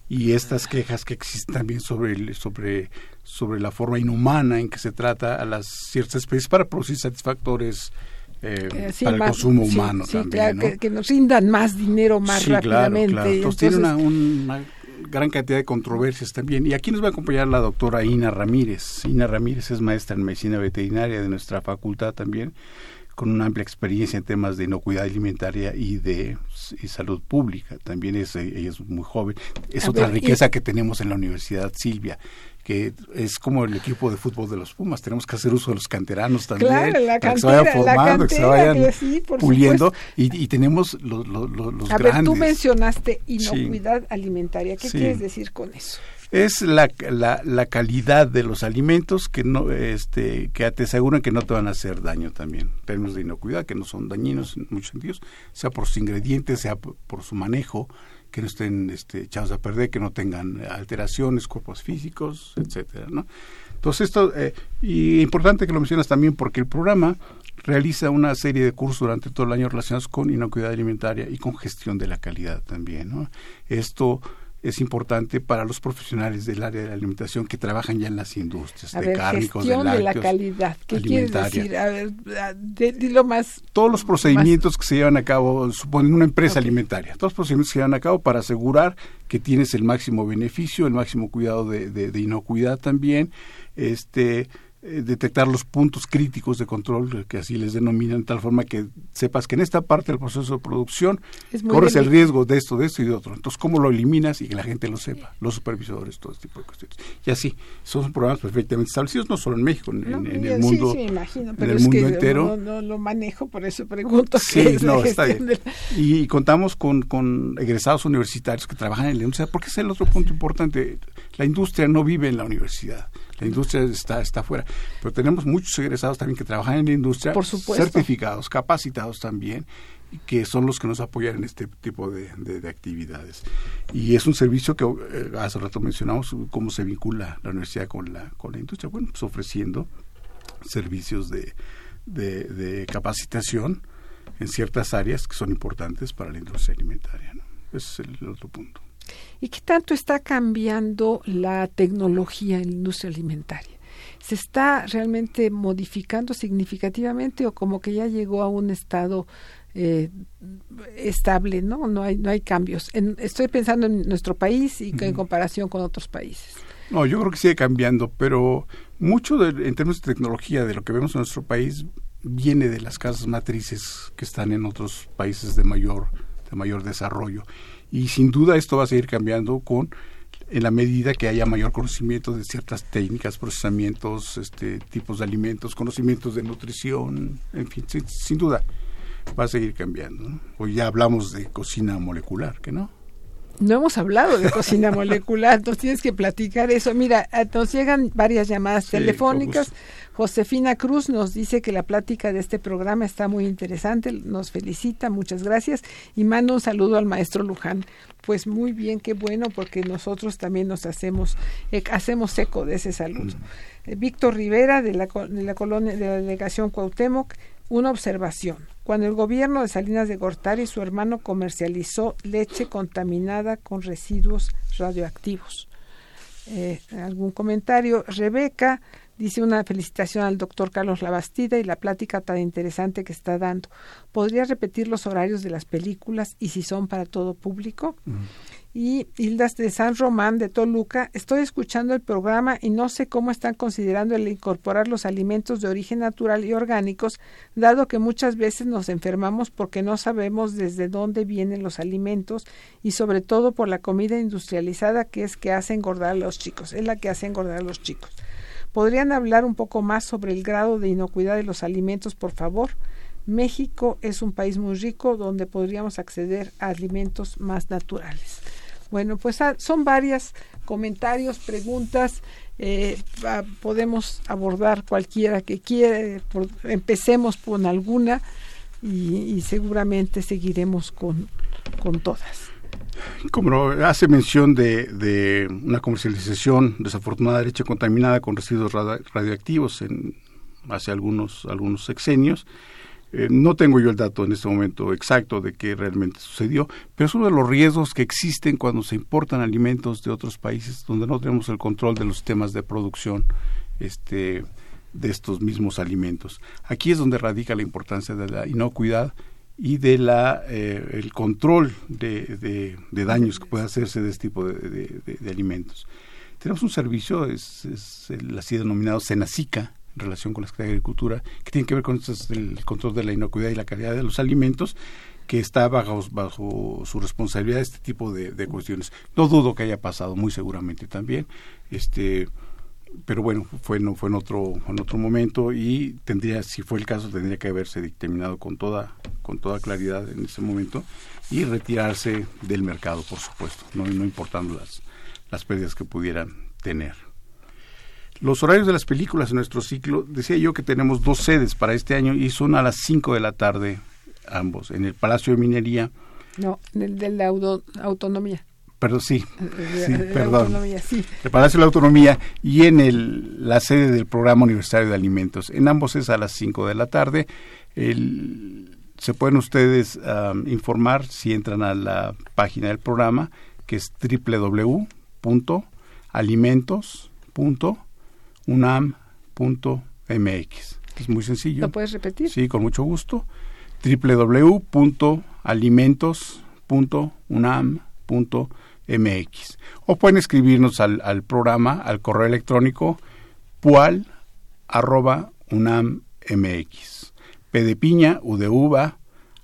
Y estas quejas que existen también sobre, sobre, sobre la forma inhumana en que se trata a las ciertas especies para producir satisfactores eh, eh, para el consumo humano también. que, nos rindan más dinero más rápidamente. Claro, Entonces, tiene una gran cantidad de controversias también. Y aquí nos va a acompañar la doctora Ina Ramírez. Ina Ramírez es maestra en medicina veterinaria de nuestra facultad también, con una amplia experiencia en temas de inocuidad alimentaria y de salud pública. También es, ella es muy joven. Es otra riqueza que tenemos en la Universidad Silvia que es como el equipo de fútbol de los Pumas. Tenemos que hacer uso de los canteranos también. Claro, la cantera, que se vayan formando, que se vayan puliendo. Y, y, tenemos los, los, los A ver, tú mencionaste inocuidad alimentaria. ¿Qué quieres decir con eso? es la, la, la, calidad de los alimentos que no este que te aseguran que no te van a hacer daño también en términos de inocuidad que no son dañinos en muchos sentidos sea por sus ingredientes sea por, su manejo que no estén este, echados a perder que no tengan alteraciones cuerpos físicos etcétera no entonces esto eh, y importante que lo mencionas también porque el programa realiza una serie de cursos durante todo el año relacionados con inocuidad alimentaria y con gestión de la calidad también ¿no? esto es importante para los profesionales del área de la alimentación que trabajan ya en las industrias a de ver, cárnicos, gestión de, de lácteos, la calidad. ¿Qué quieres decir? A ver, dilo más. Todos los procedimientos que se llevan a cabo, suponen una empresa alimentaria, todos los procedimientos que se llevan a cabo para asegurar que tienes el máximo beneficio, el máximo cuidado de, de, de inocuidad también, este detectar los puntos críticos de control, que así les denominan, de tal forma que sepas que en esta parte del proceso de producción corres el riesgo de esto, de esto y de otro. Entonces, ¿cómo lo eliminas y que la gente lo sepa? Los supervisores, todo este tipo de cuestiones. Y así, son programas perfectamente establecidos, no solo en México, en, el mundo, sí, imagino, pero en el es mundo que entero. No, no, lo manejo, por eso pregunto. Sí, qué es no, está bien. la- Y contamos con, con egresados universitarios que trabajan en la industria, porque es el otro punto importante. La industria no vive en la universidad, la industria está, está afuera. Pero tenemos muchos egresados también que trabajan en la industria, Por supuesto. certificados, capacitados también, que son los que nos apoyan en este tipo de, de- de actividades. Y es un servicio que eh, hace rato mencionamos cómo se vincula la universidad con la, con la industria. Bueno, pues ofreciendo servicios de, de, de capacitación en ciertas áreas que son importantes para la industria alimentaria. ¿no? Ese es el otro punto. ¿Y qué tanto está cambiando la tecnología en la industria alimentaria? ¿Se está realmente modificando significativamente o como que ya llegó a un estado eh, estable, ¿no? No hay, no hay cambios. En- estoy pensando en nuestro país y que en comparación con otros países. No, yo creo que sigue cambiando, pero mucho de- en términos de tecnología de lo que vemos en nuestro país viene de las casas matrices que están en otros países de mayor de mayor desarrollo y sin duda esto va a seguir cambiando con en la medida que haya mayor conocimiento de ciertas técnicas, procesamientos, este tipos de alimentos, conocimientos de nutrición, en fin, sin, sin duda va a seguir cambiando. ¿no? Hoy ya hablamos de cocina molecular, ¿que no? No hemos hablado de cocina molecular, entonces tienes que platicar eso. Mira, eh, nos llegan varias llamadas Sí, telefónicas. Josefina Cruz nos dice que la plática de este programa está muy interesante, nos felicita, muchas gracias y manda un saludo al maestro Luján. Pues muy bien, qué bueno, porque nosotros también nos hacemos, eh, hacemos eco de ese saludo. Eh, Víctor Rivera, de la, de la colonia, de la delegación Cuauhtémoc, una observación. Cuando el gobierno de Salinas de Gortari y su hermano comercializó leche contaminada con residuos radioactivos. Eh, ¿Algún comentario? Rebeca dice una felicitación al doctor Carlos Labastida y la plática tan interesante que está dando. ¿Podría repetir los horarios de las películas y si son para todo público? Y Hildas de San Román de Toluca, estoy escuchando el programa y no sé cómo están considerando el incorporar los alimentos de origen natural y orgánicos, dado que muchas veces nos enfermamos porque no sabemos desde dónde vienen los alimentos y sobre todo por la comida industrializada que es que hace engordar a los chicos, es la que hace engordar a los chicos. ¿Podrían hablar un poco más sobre el grado de inocuidad de los alimentos, por favor? México es un país muy rico donde podríamos acceder a alimentos más naturales. Bueno, pues ah, son varias comentarios, preguntas. eh, ah, podemos abordar cualquiera que quiera. por- empecemos con alguna y, y seguramente seguiremos con, con todas. Como hace mención de, una comercialización desafortunada de leche contaminada con residuos radioactivos en hace algunos algunos sexenios. Eh, no tengo yo el dato en este momento exacto de qué realmente sucedió, pero es uno de los riesgos que existen cuando se importan alimentos de otros países donde no tenemos el control de los sistemas de producción este, de estos mismos alimentos. Aquí es donde radica la importancia de la inocuidad y de la eh, el control de, de- daños que puede hacerse de este tipo de, alimentos. Tenemos un servicio, es, es el así denominado Senacica, en relación con la Secretaría de Agricultura, que tiene que ver con el control de la inocuidad y la calidad de los alimentos, que está bajo, bajo su responsabilidad este tipo de cuestiones. No dudo que haya pasado, muy seguramente también. Este, pero bueno, fue no fue en otro en otro momento y tendría si fue el caso tendría que haberse dictaminado con toda con toda claridad en ese momento y retirarse del mercado, por supuesto, no no importando las las pérdidas que pudieran tener. Los horarios de las películas en nuestro ciclo, decía yo que tenemos dos sedes para este año y son a las 5 de la tarde ambos, en el Palacio de Minería. No, en el de la autonomía. Perdón, sí, sí perdón. El Palacio de la Autonomía y en el, la sede del Programa Universitario de Alimentos. En ambos es a las 5 de la tarde. El, se pueden ustedes informar si entran a la página del programa, que es www.alimentos.unam.mx. Es muy sencillo. ¿Lo puedes repetir? Sí, con mucho gusto. www.alimentos.unam.mx. O pueden escribirnos al, al programa, al correo electrónico pual.unam.mx. P de piña, U de uva,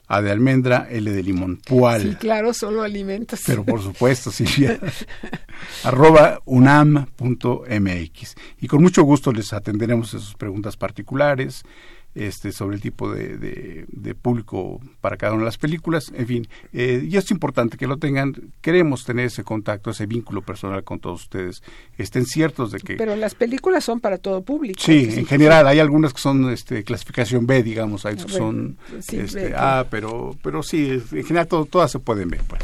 A de almendra, L de limón. Pual. Sí, claro, solo alimentos. Pero por supuesto, Silvia. arroba unam.mx. Y con mucho gusto les atenderemos a sus preguntas particulares, este, sobre el tipo de, de, público para cada una de las películas. En fin, eh, y es importante que lo tengan. Queremos tener ese contacto, ese vínculo personal con todos ustedes. Estén ciertos de que... Pero las películas son para todo público. Sí, en general. Hay algunas que son este, clasificación B, digamos. Hay que son este, A, pero, pero sí, en general todas se pueden ver. pues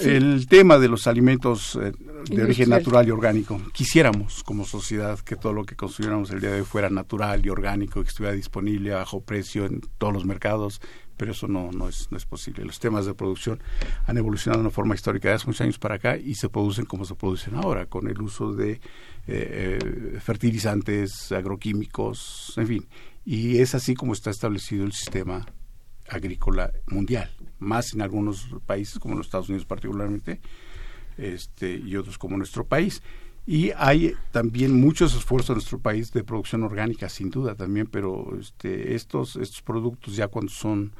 el tema de los alimentos eh, de origen natural y orgánico. Quisiéramos como sociedad que todo lo que consumiéramos el día de hoy fuera natural y orgánico, que estuviera disponible a bajo precio en todos los mercados, pero eso no, no, es, no es posible. Los temas de producción han evolucionado de una forma histórica de hace muchos años para acá y se producen como se producen ahora, con el uso de eh, eh, fertilizantes, agroquímicos, en fin. Y es así como está establecido el sistema agrícola mundial más en algunos países como los Estados Unidos particularmente este, y otros como nuestro país. Y hay también muchos esfuerzos en nuestro país de producción orgánica, sin duda también, pero este, estos, estos productos ya cuando son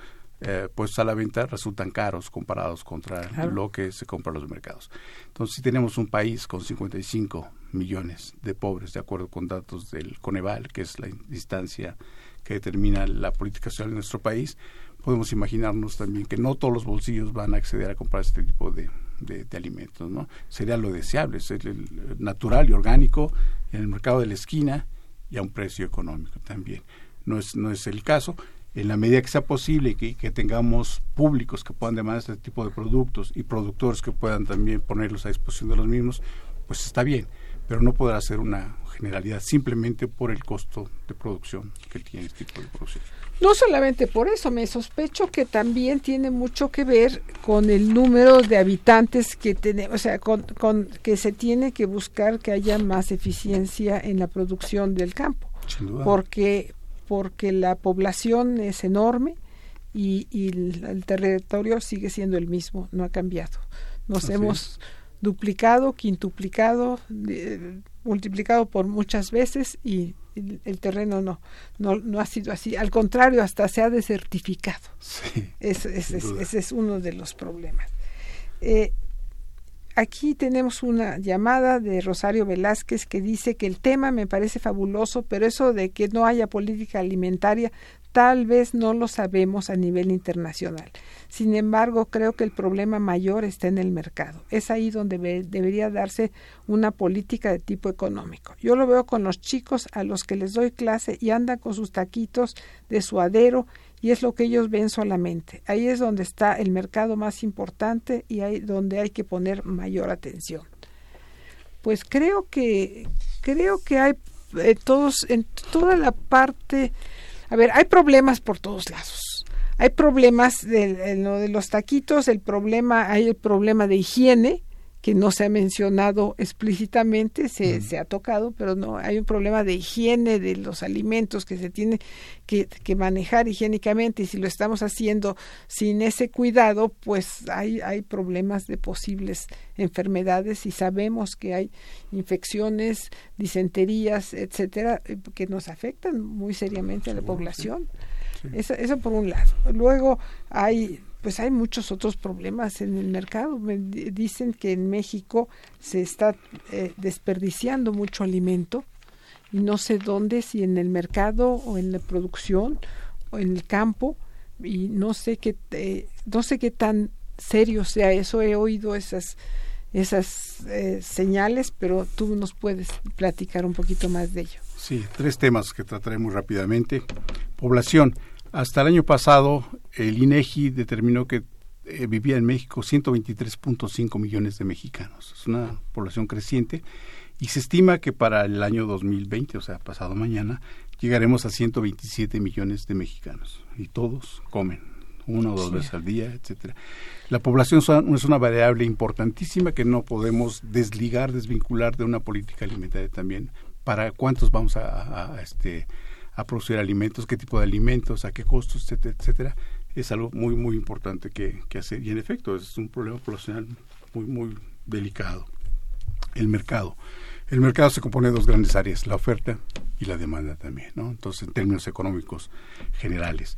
eh, puestos a la venta resultan caros comparados contra lo que se compra en los mercados. Entonces, si tenemos un país con 55 millones de pobres, de acuerdo con datos del Coneval, que es la instancia que determina la política social en nuestro país, podemos imaginarnos también que no todos los bolsillos van a acceder a comprar este tipo de, de, alimentos, ¿no? Sería lo deseable, el, natural y orgánico en el mercado de la esquina y a un precio económico también. No es, no es el caso. En la medida que sea posible que, que tengamos públicos que puedan demandar este tipo de productos y productores que puedan también ponerlos a disposición de los mismos, pues está bien, pero no podrá ser una generalidad simplemente por el costo de producción que tiene este tipo de producción. No solamente por eso, me sospecho que también tiene mucho que ver con el número de habitantes que tenemos, o sea, con, que se tiene que buscar que haya más eficiencia en la producción del campo, porque porque la población es enorme y, el, territorio sigue siendo el mismo, no ha cambiado. Nos hemos duplicado, quintuplicado, multiplicado por muchas veces y el, terreno no, no, no ha sido así. Al contrario, hasta se ha desertificado. Sí, ese, es uno de los problemas. Eh, aquí tenemos una llamada de Rosario Velázquez que dice que el tema me parece fabuloso, pero eso de que no haya política alimentaria tal vez no lo sabemos a nivel internacional. Sin embargo, creo que el problema mayor está en el mercado. Es ahí donde debería darse una política de tipo económico. Yo lo veo con los chicos a los que les doy clase y andan con sus taquitos de suadero y es lo que ellos ven solamente. Ahí es donde está el mercado más importante y ahí donde hay que poner mayor atención. Pues creo que creo que hay eh, todos en toda la parte a ver, hay problemas por todos lados. Hay problemas de, lo de los taquitos, el problema, hay el problema de higiene, que no se ha mencionado explícitamente, se, se, ha tocado, pero no, hay un problema de higiene de los alimentos que se tiene que, que, manejar higiénicamente y si lo estamos haciendo sin ese cuidado, pues hay, hay problemas de posibles enfermedades y sabemos que hay infecciones, disenterías, etcétera, eh, que nos afectan muy seriamente a la población. Eso, eso por un lado. Luego hay pues hay muchos otros problemas en el mercado. Me dicen que en México se está eh, desperdiciando mucho alimento y no sé dónde, si en el mercado o en la producción o en el campo y no sé qué eh, no sé qué tan serios. Ya eso he oído esas esas eh, señales, pero tú nos puedes platicar un poquito más de ello. Sí, tres temas que trataré muy rápidamente. Población. Hasta el año pasado, el INEGI determinó que eh, vivía en México 123.5 millones de mexicanos. Es una población creciente y se estima que para el año 2020, o sea, pasado mañana, llegaremos a 127 millones de mexicanos y todos comen una o dos veces al día, etcétera. La población es una variable importantísima que no podemos desligar, desvincular de una política alimentaria también. Para cuántos vamos a, este a producir alimentos, qué tipo de alimentos, a qué costos, etcétera, etcétera, es algo muy muy importante que, que hacer y en efecto es un problema poblacional muy muy delicado. El mercado. El mercado se compone de dos grandes áreas, la oferta y la demanda también, ¿no? Entonces, en términos económicos generales.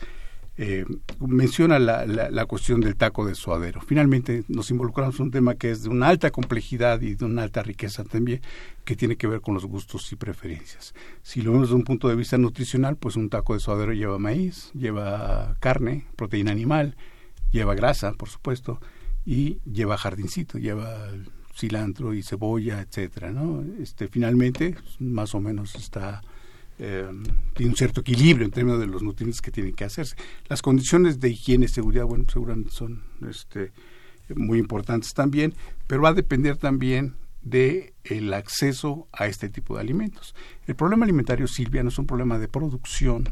Eh, menciona la, la, cuestión del taco de suadero. Finalmente nos involucramos en un tema que es de una alta complejidad y de una alta riqueza también, que tiene que ver con los gustos y preferencias. Si lo vemos desde un punto de vista nutricional, pues un taco de suadero lleva maíz, lleva carne, proteína animal, lleva grasa, por supuesto, y lleva jardincito, lleva cilantro y cebolla, etcétera, ¿no? Este, finalmente, más o menos está eh, tiene un cierto equilibrio en términos de los nutrientes que tienen que hacerse. Las condiciones de higiene y seguridad, bueno, seguramente son este, muy importantes también, pero va a depender también de el acceso a este tipo de alimentos. El problema alimentario, Silvia, no es un problema de producción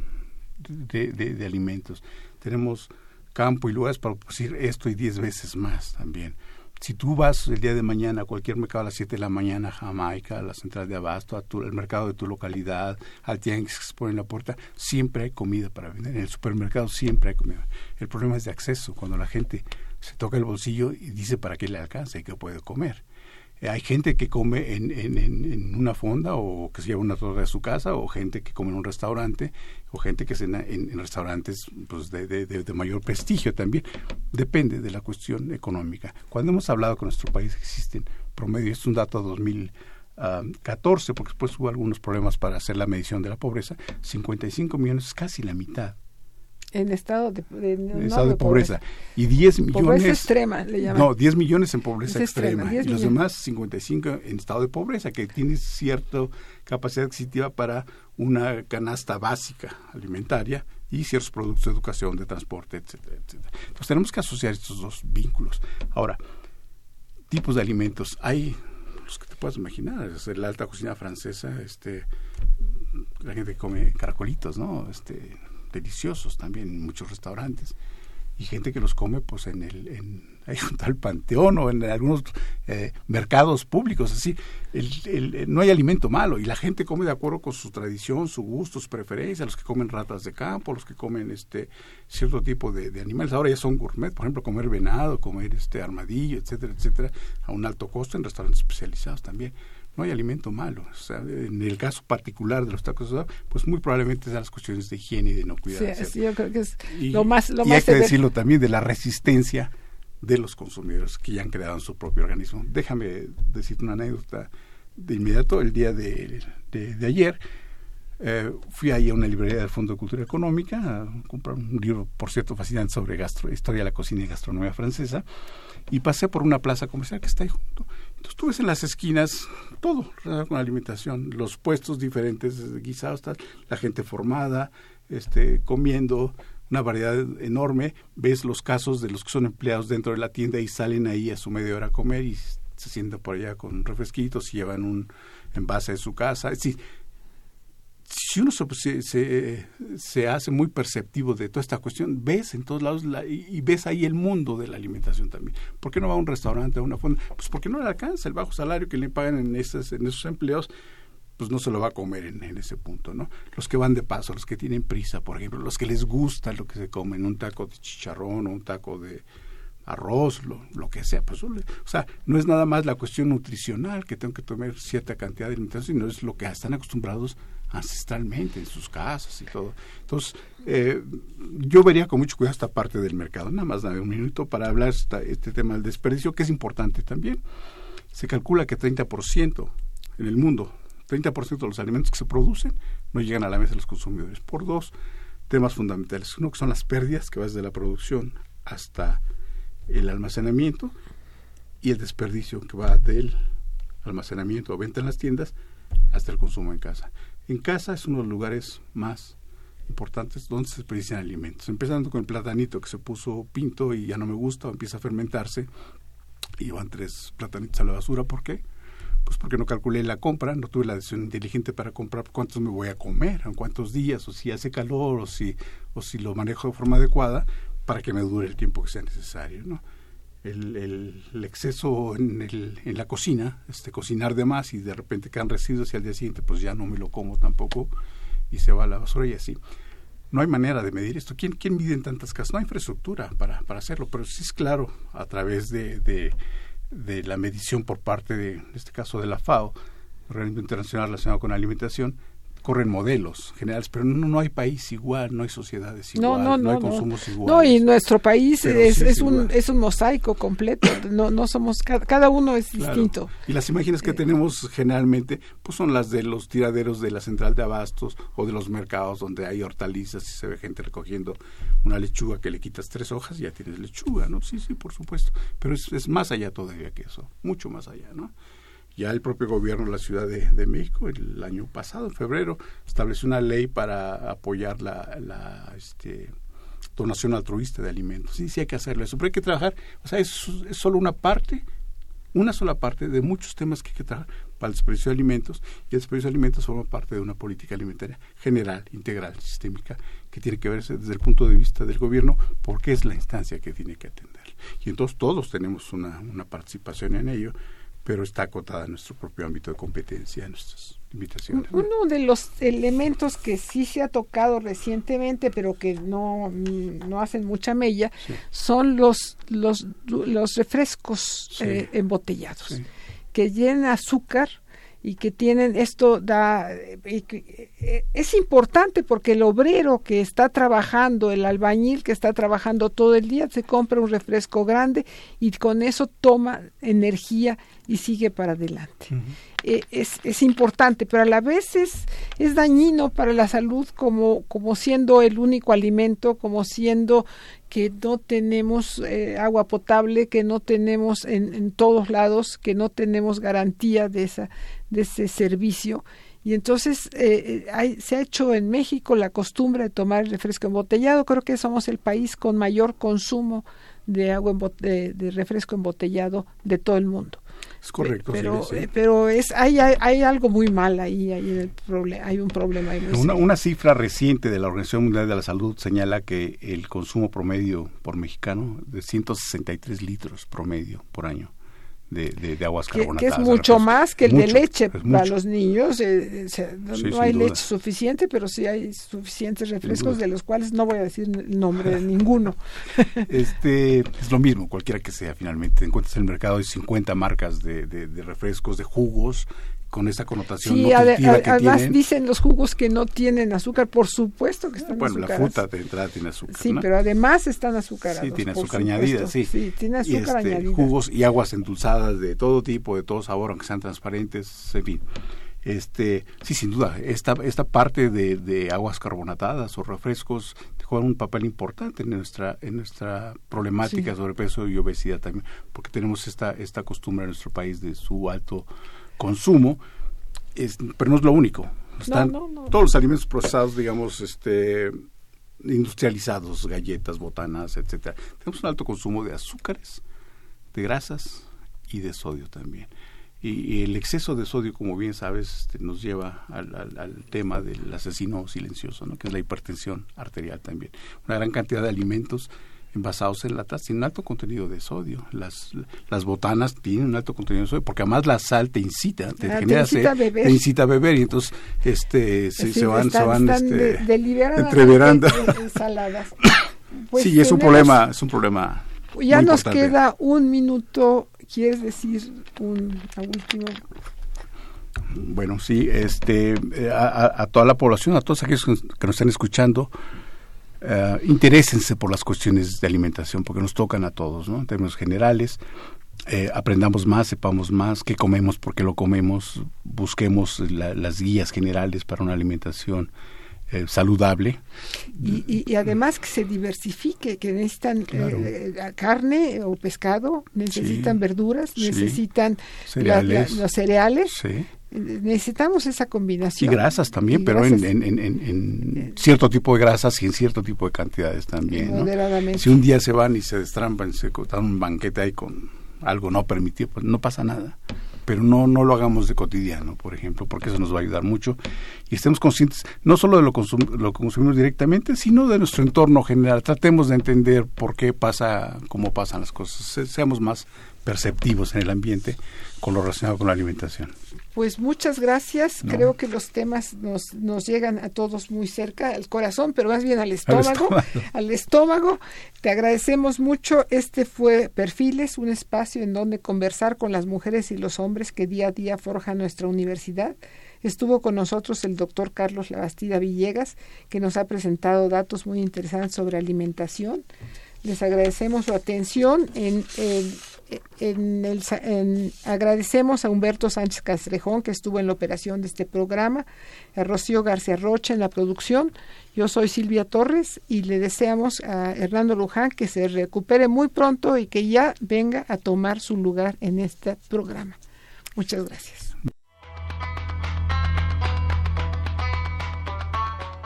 de, de alimentos. Tenemos campo y lugares para producir esto y diez veces más también si tú vas el día de mañana a cualquier mercado a las 7 de la mañana, a Jamaica, a la central de abasto, al mercado de tu localidad, al tianguis que se pone en la puerta, siempre hay comida para vender. En el supermercado siempre hay comida. El problema es de acceso, cuando la gente se toca el bolsillo y dice para qué le alcanza y qué puede comer. Eh, hay gente que come en, en, en, una fonda o que se lleva una torre a su casa o gente que come en un restaurante o gente que cena en, restaurantes pues, de, de, mayor prestigio también. Depende de la cuestión económica. Cuando hemos hablado con nuestro país existen promedio, es un dato de 2014, porque después hubo algunos problemas para hacer la medición de la pobreza, 55 millones es casi la mitad en estado de, pobreza. Y 10 millones. Pobreza extrema, le llaman. No, 10 millones en pobreza extrema. y los demás, 55 en estado de pobreza, que tiene cierta capacidad adquisitiva para una canasta básica alimentaria y ciertos productos de educación, de transporte, etcétera, etcétera. Entonces tenemos que asociar estos dos vínculos. Ahora, tipos de alimentos. Hay los que te puedas imaginar, es la alta cocina francesa, este la gente que come caracolitos, ¿no? Este deliciosos también en muchos restaurantes. Y gente que los come pues en el en ahí junto al panteón o en algunos eh, mercados públicos. Así el, no hay alimento malo. Y la gente come de acuerdo con su tradición su gusto su preferencia. Los que comen ratas de campo los que comen este cierto tipo de, de, animales. Ahora ya son gourmet. Por ejemplo comer venado comer este armadillo etcétera etcétera a un alto costo en restaurantes especializados también no hay alimento malo. O sea, en el caso particular de los tacos de pues muy probablemente sean las cuestiones de higiene y de no cuidar. Sí, yo creo que es lo más... Lo y hay que decirlo también de la resistencia de los consumidores que ya han creado en su propio organismo. Déjame decirte una anécdota de inmediato. El día de, de, ayer eh, fui ahí a una librería del Fondo de Cultura Económica a comprar un libro, por cierto, fascinante sobre gastro, historia de la cocina y gastronomía francesa y pasé por una plaza comercial que está ahí junto. Tú ves en las esquinas todo relacionado con la alimentación, los puestos diferentes, guisados, la gente formada, este, comiendo, una variedad enorme. Ves los casos de los que son empleados dentro de la tienda y salen ahí a su media hora a comer y se sientan por allá con refresquitos y llevan un envase de su casa. Es decir, si uno se, se, se, hace muy perceptivo de toda esta cuestión, ves en todos lados y, ves ahí el mundo de la alimentación también. ¿Por qué no va a un restaurante, a una fonda? Pues porque no le alcanza el bajo salario que le pagan en, esas, en esos empleos, pues no se lo va a comer en, en, ese punto, ¿no? Los que van de paso, los que tienen prisa, por ejemplo, los que les gusta lo que se comen, un taco de chicharrón o un taco de arroz, lo, lo que sea, pues, o sea, no es nada más la cuestión nutricional que tengo que tomar cierta cantidad de alimentación, sino es lo que están acostumbrados ancestralmente en sus casas y todo. Entonces, eh, yo vería con mucho cuidado esta parte del mercado. Nada más dame un minuto para hablar esta, este tema del desperdicio, que es importante también. Se calcula que 30% en el mundo, 30% de los alimentos que se producen no llegan a la mesa de los consumidores por dos temas fundamentales. Uno que son las pérdidas, que va desde la producción hasta el almacenamiento y el desperdicio que va del almacenamiento o venta en las tiendas hasta el consumo en casa. En casa es uno de los lugares más importantes donde se desperdician alimentos. Empezando con el platanito que se puso pinto y ya no me gusta, empieza a fermentarse y van tres platanitos a la basura. ¿Por qué? Pues porque no calculé la compra, no tuve la decisión inteligente para comprar cuántos me voy a comer, en cuántos días, o si hace calor, o si, o si lo manejo de forma adecuada para que me dure el tiempo que sea necesario. ¿no? El, exceso en, el, en la cocina, este, cocinar de más y de repente quedan residuos y al día siguiente pues ya no me lo como tampoco y se va a la basura y así. No hay manera de medir esto. ¿Quién, quién mide en tantas casas? No hay infraestructura para, para hacerlo, pero sí es claro a través de, de, de la medición por parte de, en este caso, de la FAO, Organismo Internacional relacionado con la alimentación, corren modelos generales, pero no, no hay país igual, no hay sociedades igual, no, no, hay consumos iguales. No, y nuestro país es, es, un, es un mosaico completo, no, no somos, cada, uno es distinto. Y las imágenes que eh. tenemos generalmente pues son las de los tiraderos de la central de abastos o de los mercados donde hay hortalizas y se ve gente recogiendo una lechuga que le quitas tres hojas y ya tienes lechuga, ¿no? Sí, sí, por supuesto, pero es, es más allá todavía que eso, mucho más allá, ¿no? Ya el propio gobierno de la Ciudad de, México, el año pasado, en febrero, estableció una ley para apoyar la, este, donación altruista de alimentos. Sí, sí hay que hacerlo eso, pero hay que trabajar, o sea, es, solo una parte, una sola parte de muchos temas que hay que trabajar para el desperdicio de alimentos, y el desperdicio de alimentos forma parte de una política alimentaria general, integral, sistémica, que tiene que verse desde el punto de vista del gobierno, porque es la instancia que tiene que atender. Y entonces todos tenemos una participación en ello, pero está acotada en nuestro propio ámbito de competencia, en nuestras invitaciones. Uno de los elementos que sí se ha tocado recientemente, pero que no, no hacen mucha mella, son los, los, los refrescos eh, embotellados, que llenan azúcar y que tienen esto da eh, es importante porque el obrero que está trabajando el albañil que está trabajando todo el día se compra un refresco grande y con eso toma energía y sigue para adelante. Eh, es, es, importante pero a la vez es, es dañino para la salud como como siendo el único alimento como siendo que no tenemos eh, agua potable, que no tenemos en, todos lados, que no tenemos garantía de, esa, de ese servicio. Y entonces eh, eh, hay, se ha hecho en México la costumbre de tomar el refresco embotellado. Creo que somos el país con mayor consumo de agua de refresco embotellado de todo el mundo. Es correcto. Pero, eh, pero es, hay, hay, algo muy mal ahí, hay, el hay un problema. una, una, cifra reciente de la Organización Mundial de la Salud señala que el consumo promedio por mexicano de 163 litros promedio por año de, aguas carbonatadas. Que, es mucho más que el de leche para los niños. Eh, eh, no, hay leche suficiente, pero sí hay suficientes refrescos de los cuales no voy a decir el nombre de ninguno. este Es lo mismo, cualquiera que sea finalmente. Encuentras en el mercado hay 50 marcas de, de refrescos, de jugos, con esa connotación sí, además dicen los jugos que no tienen azúcar, por supuesto que están bueno, la fruta de entrada tiene azúcar. Sí, pero además están azucarados. Sí, tiene azúcar añadida, sí. Sí, tiene azúcar y este, Jugos y aguas endulzadas de todo tipo, de todo sabor, aunque sean transparentes, en fin. Este, sí, sin duda, esta, esta parte de, de aguas carbonatadas o refrescos juegan un papel importante en nuestra, en nuestra problemática sobre sobrepeso y obesidad también, porque tenemos esta, esta costumbre en nuestro país de su alto consumo, es, pero no es lo único. Están todos los alimentos procesados, digamos, este industrializados, galletas, botanas, etcétera. Tenemos un alto consumo de azúcares, de grasas y de sodio también. Y, el exceso de sodio, como bien sabes, este, nos lleva al, al, al, tema del asesino silencioso, ¿no? que es la hipertensión arterial también. Una gran cantidad de alimentos envasados en latas tienen alto contenido de sodio. Las, las botanas tienen un alto contenido de sodio, porque además la sal te incita, te, ah, genera incita, a beber. te incita a beber y entonces este se, se van, se van este, de, ensaladas. Pues sí, es un problema, es un problema. Ya nos queda un minuto, ¿quieres decir un último? Bueno, sí, este, eh, a, a, toda la población, a todos aquellos que nos están escuchando, uh, interésense por las cuestiones de alimentación, porque nos tocan a todos, ¿no? En términos generales, eh, aprendamos más, sepamos más, qué comemos, por qué lo comemos, busquemos las guías generales para una alimentación eh, saludable. Y, además que se diversifique, que necesitan eh, carne o pescado, necesitan verduras, necesitan los cereales. Necesitamos esa combinación. Y grasas también, pero En, cierto tipo de grasas y en cierto tipo de cantidades también. Si un día se van y se destrampan, se dan un banquete ahí con algo no permitido, pues no pasa nada pero no, no lo hagamos de cotidiano, por ejemplo, porque eso nos va a ayudar mucho. Y estemos conscientes no solo de lo, lo que consumimos directamente, sino de nuestro entorno general. Tratemos de entender por qué pasa, cómo pasan las cosas. seamos más perceptivos en el ambiente con lo relacionado con la alimentación. Pues muchas gracias. Creo que los temas nos, nos llegan a todos muy cerca, al corazón, pero más bien al estómago. Al estómago. Te agradecemos mucho. Este fue Perfiles, un espacio en donde conversar con las mujeres y los hombres que día a día forjan nuestra universidad. Estuvo con nosotros el doctor Carlos Labastida Villegas, que nos ha presentado datos muy interesantes sobre alimentación. Les agradecemos su atención. En, en, agradecemos a Humberto Sánchez Castrejón, que estuvo en la operación de este programa, a Rocío García Rocha en la producción. Yo soy Silvia Torres y le deseamos a Hernando Luján que se recupere muy pronto y que ya venga a tomar su lugar en este programa. Muchas gracias.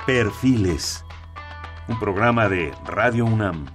Perfiles, un programa de Radio UNAM.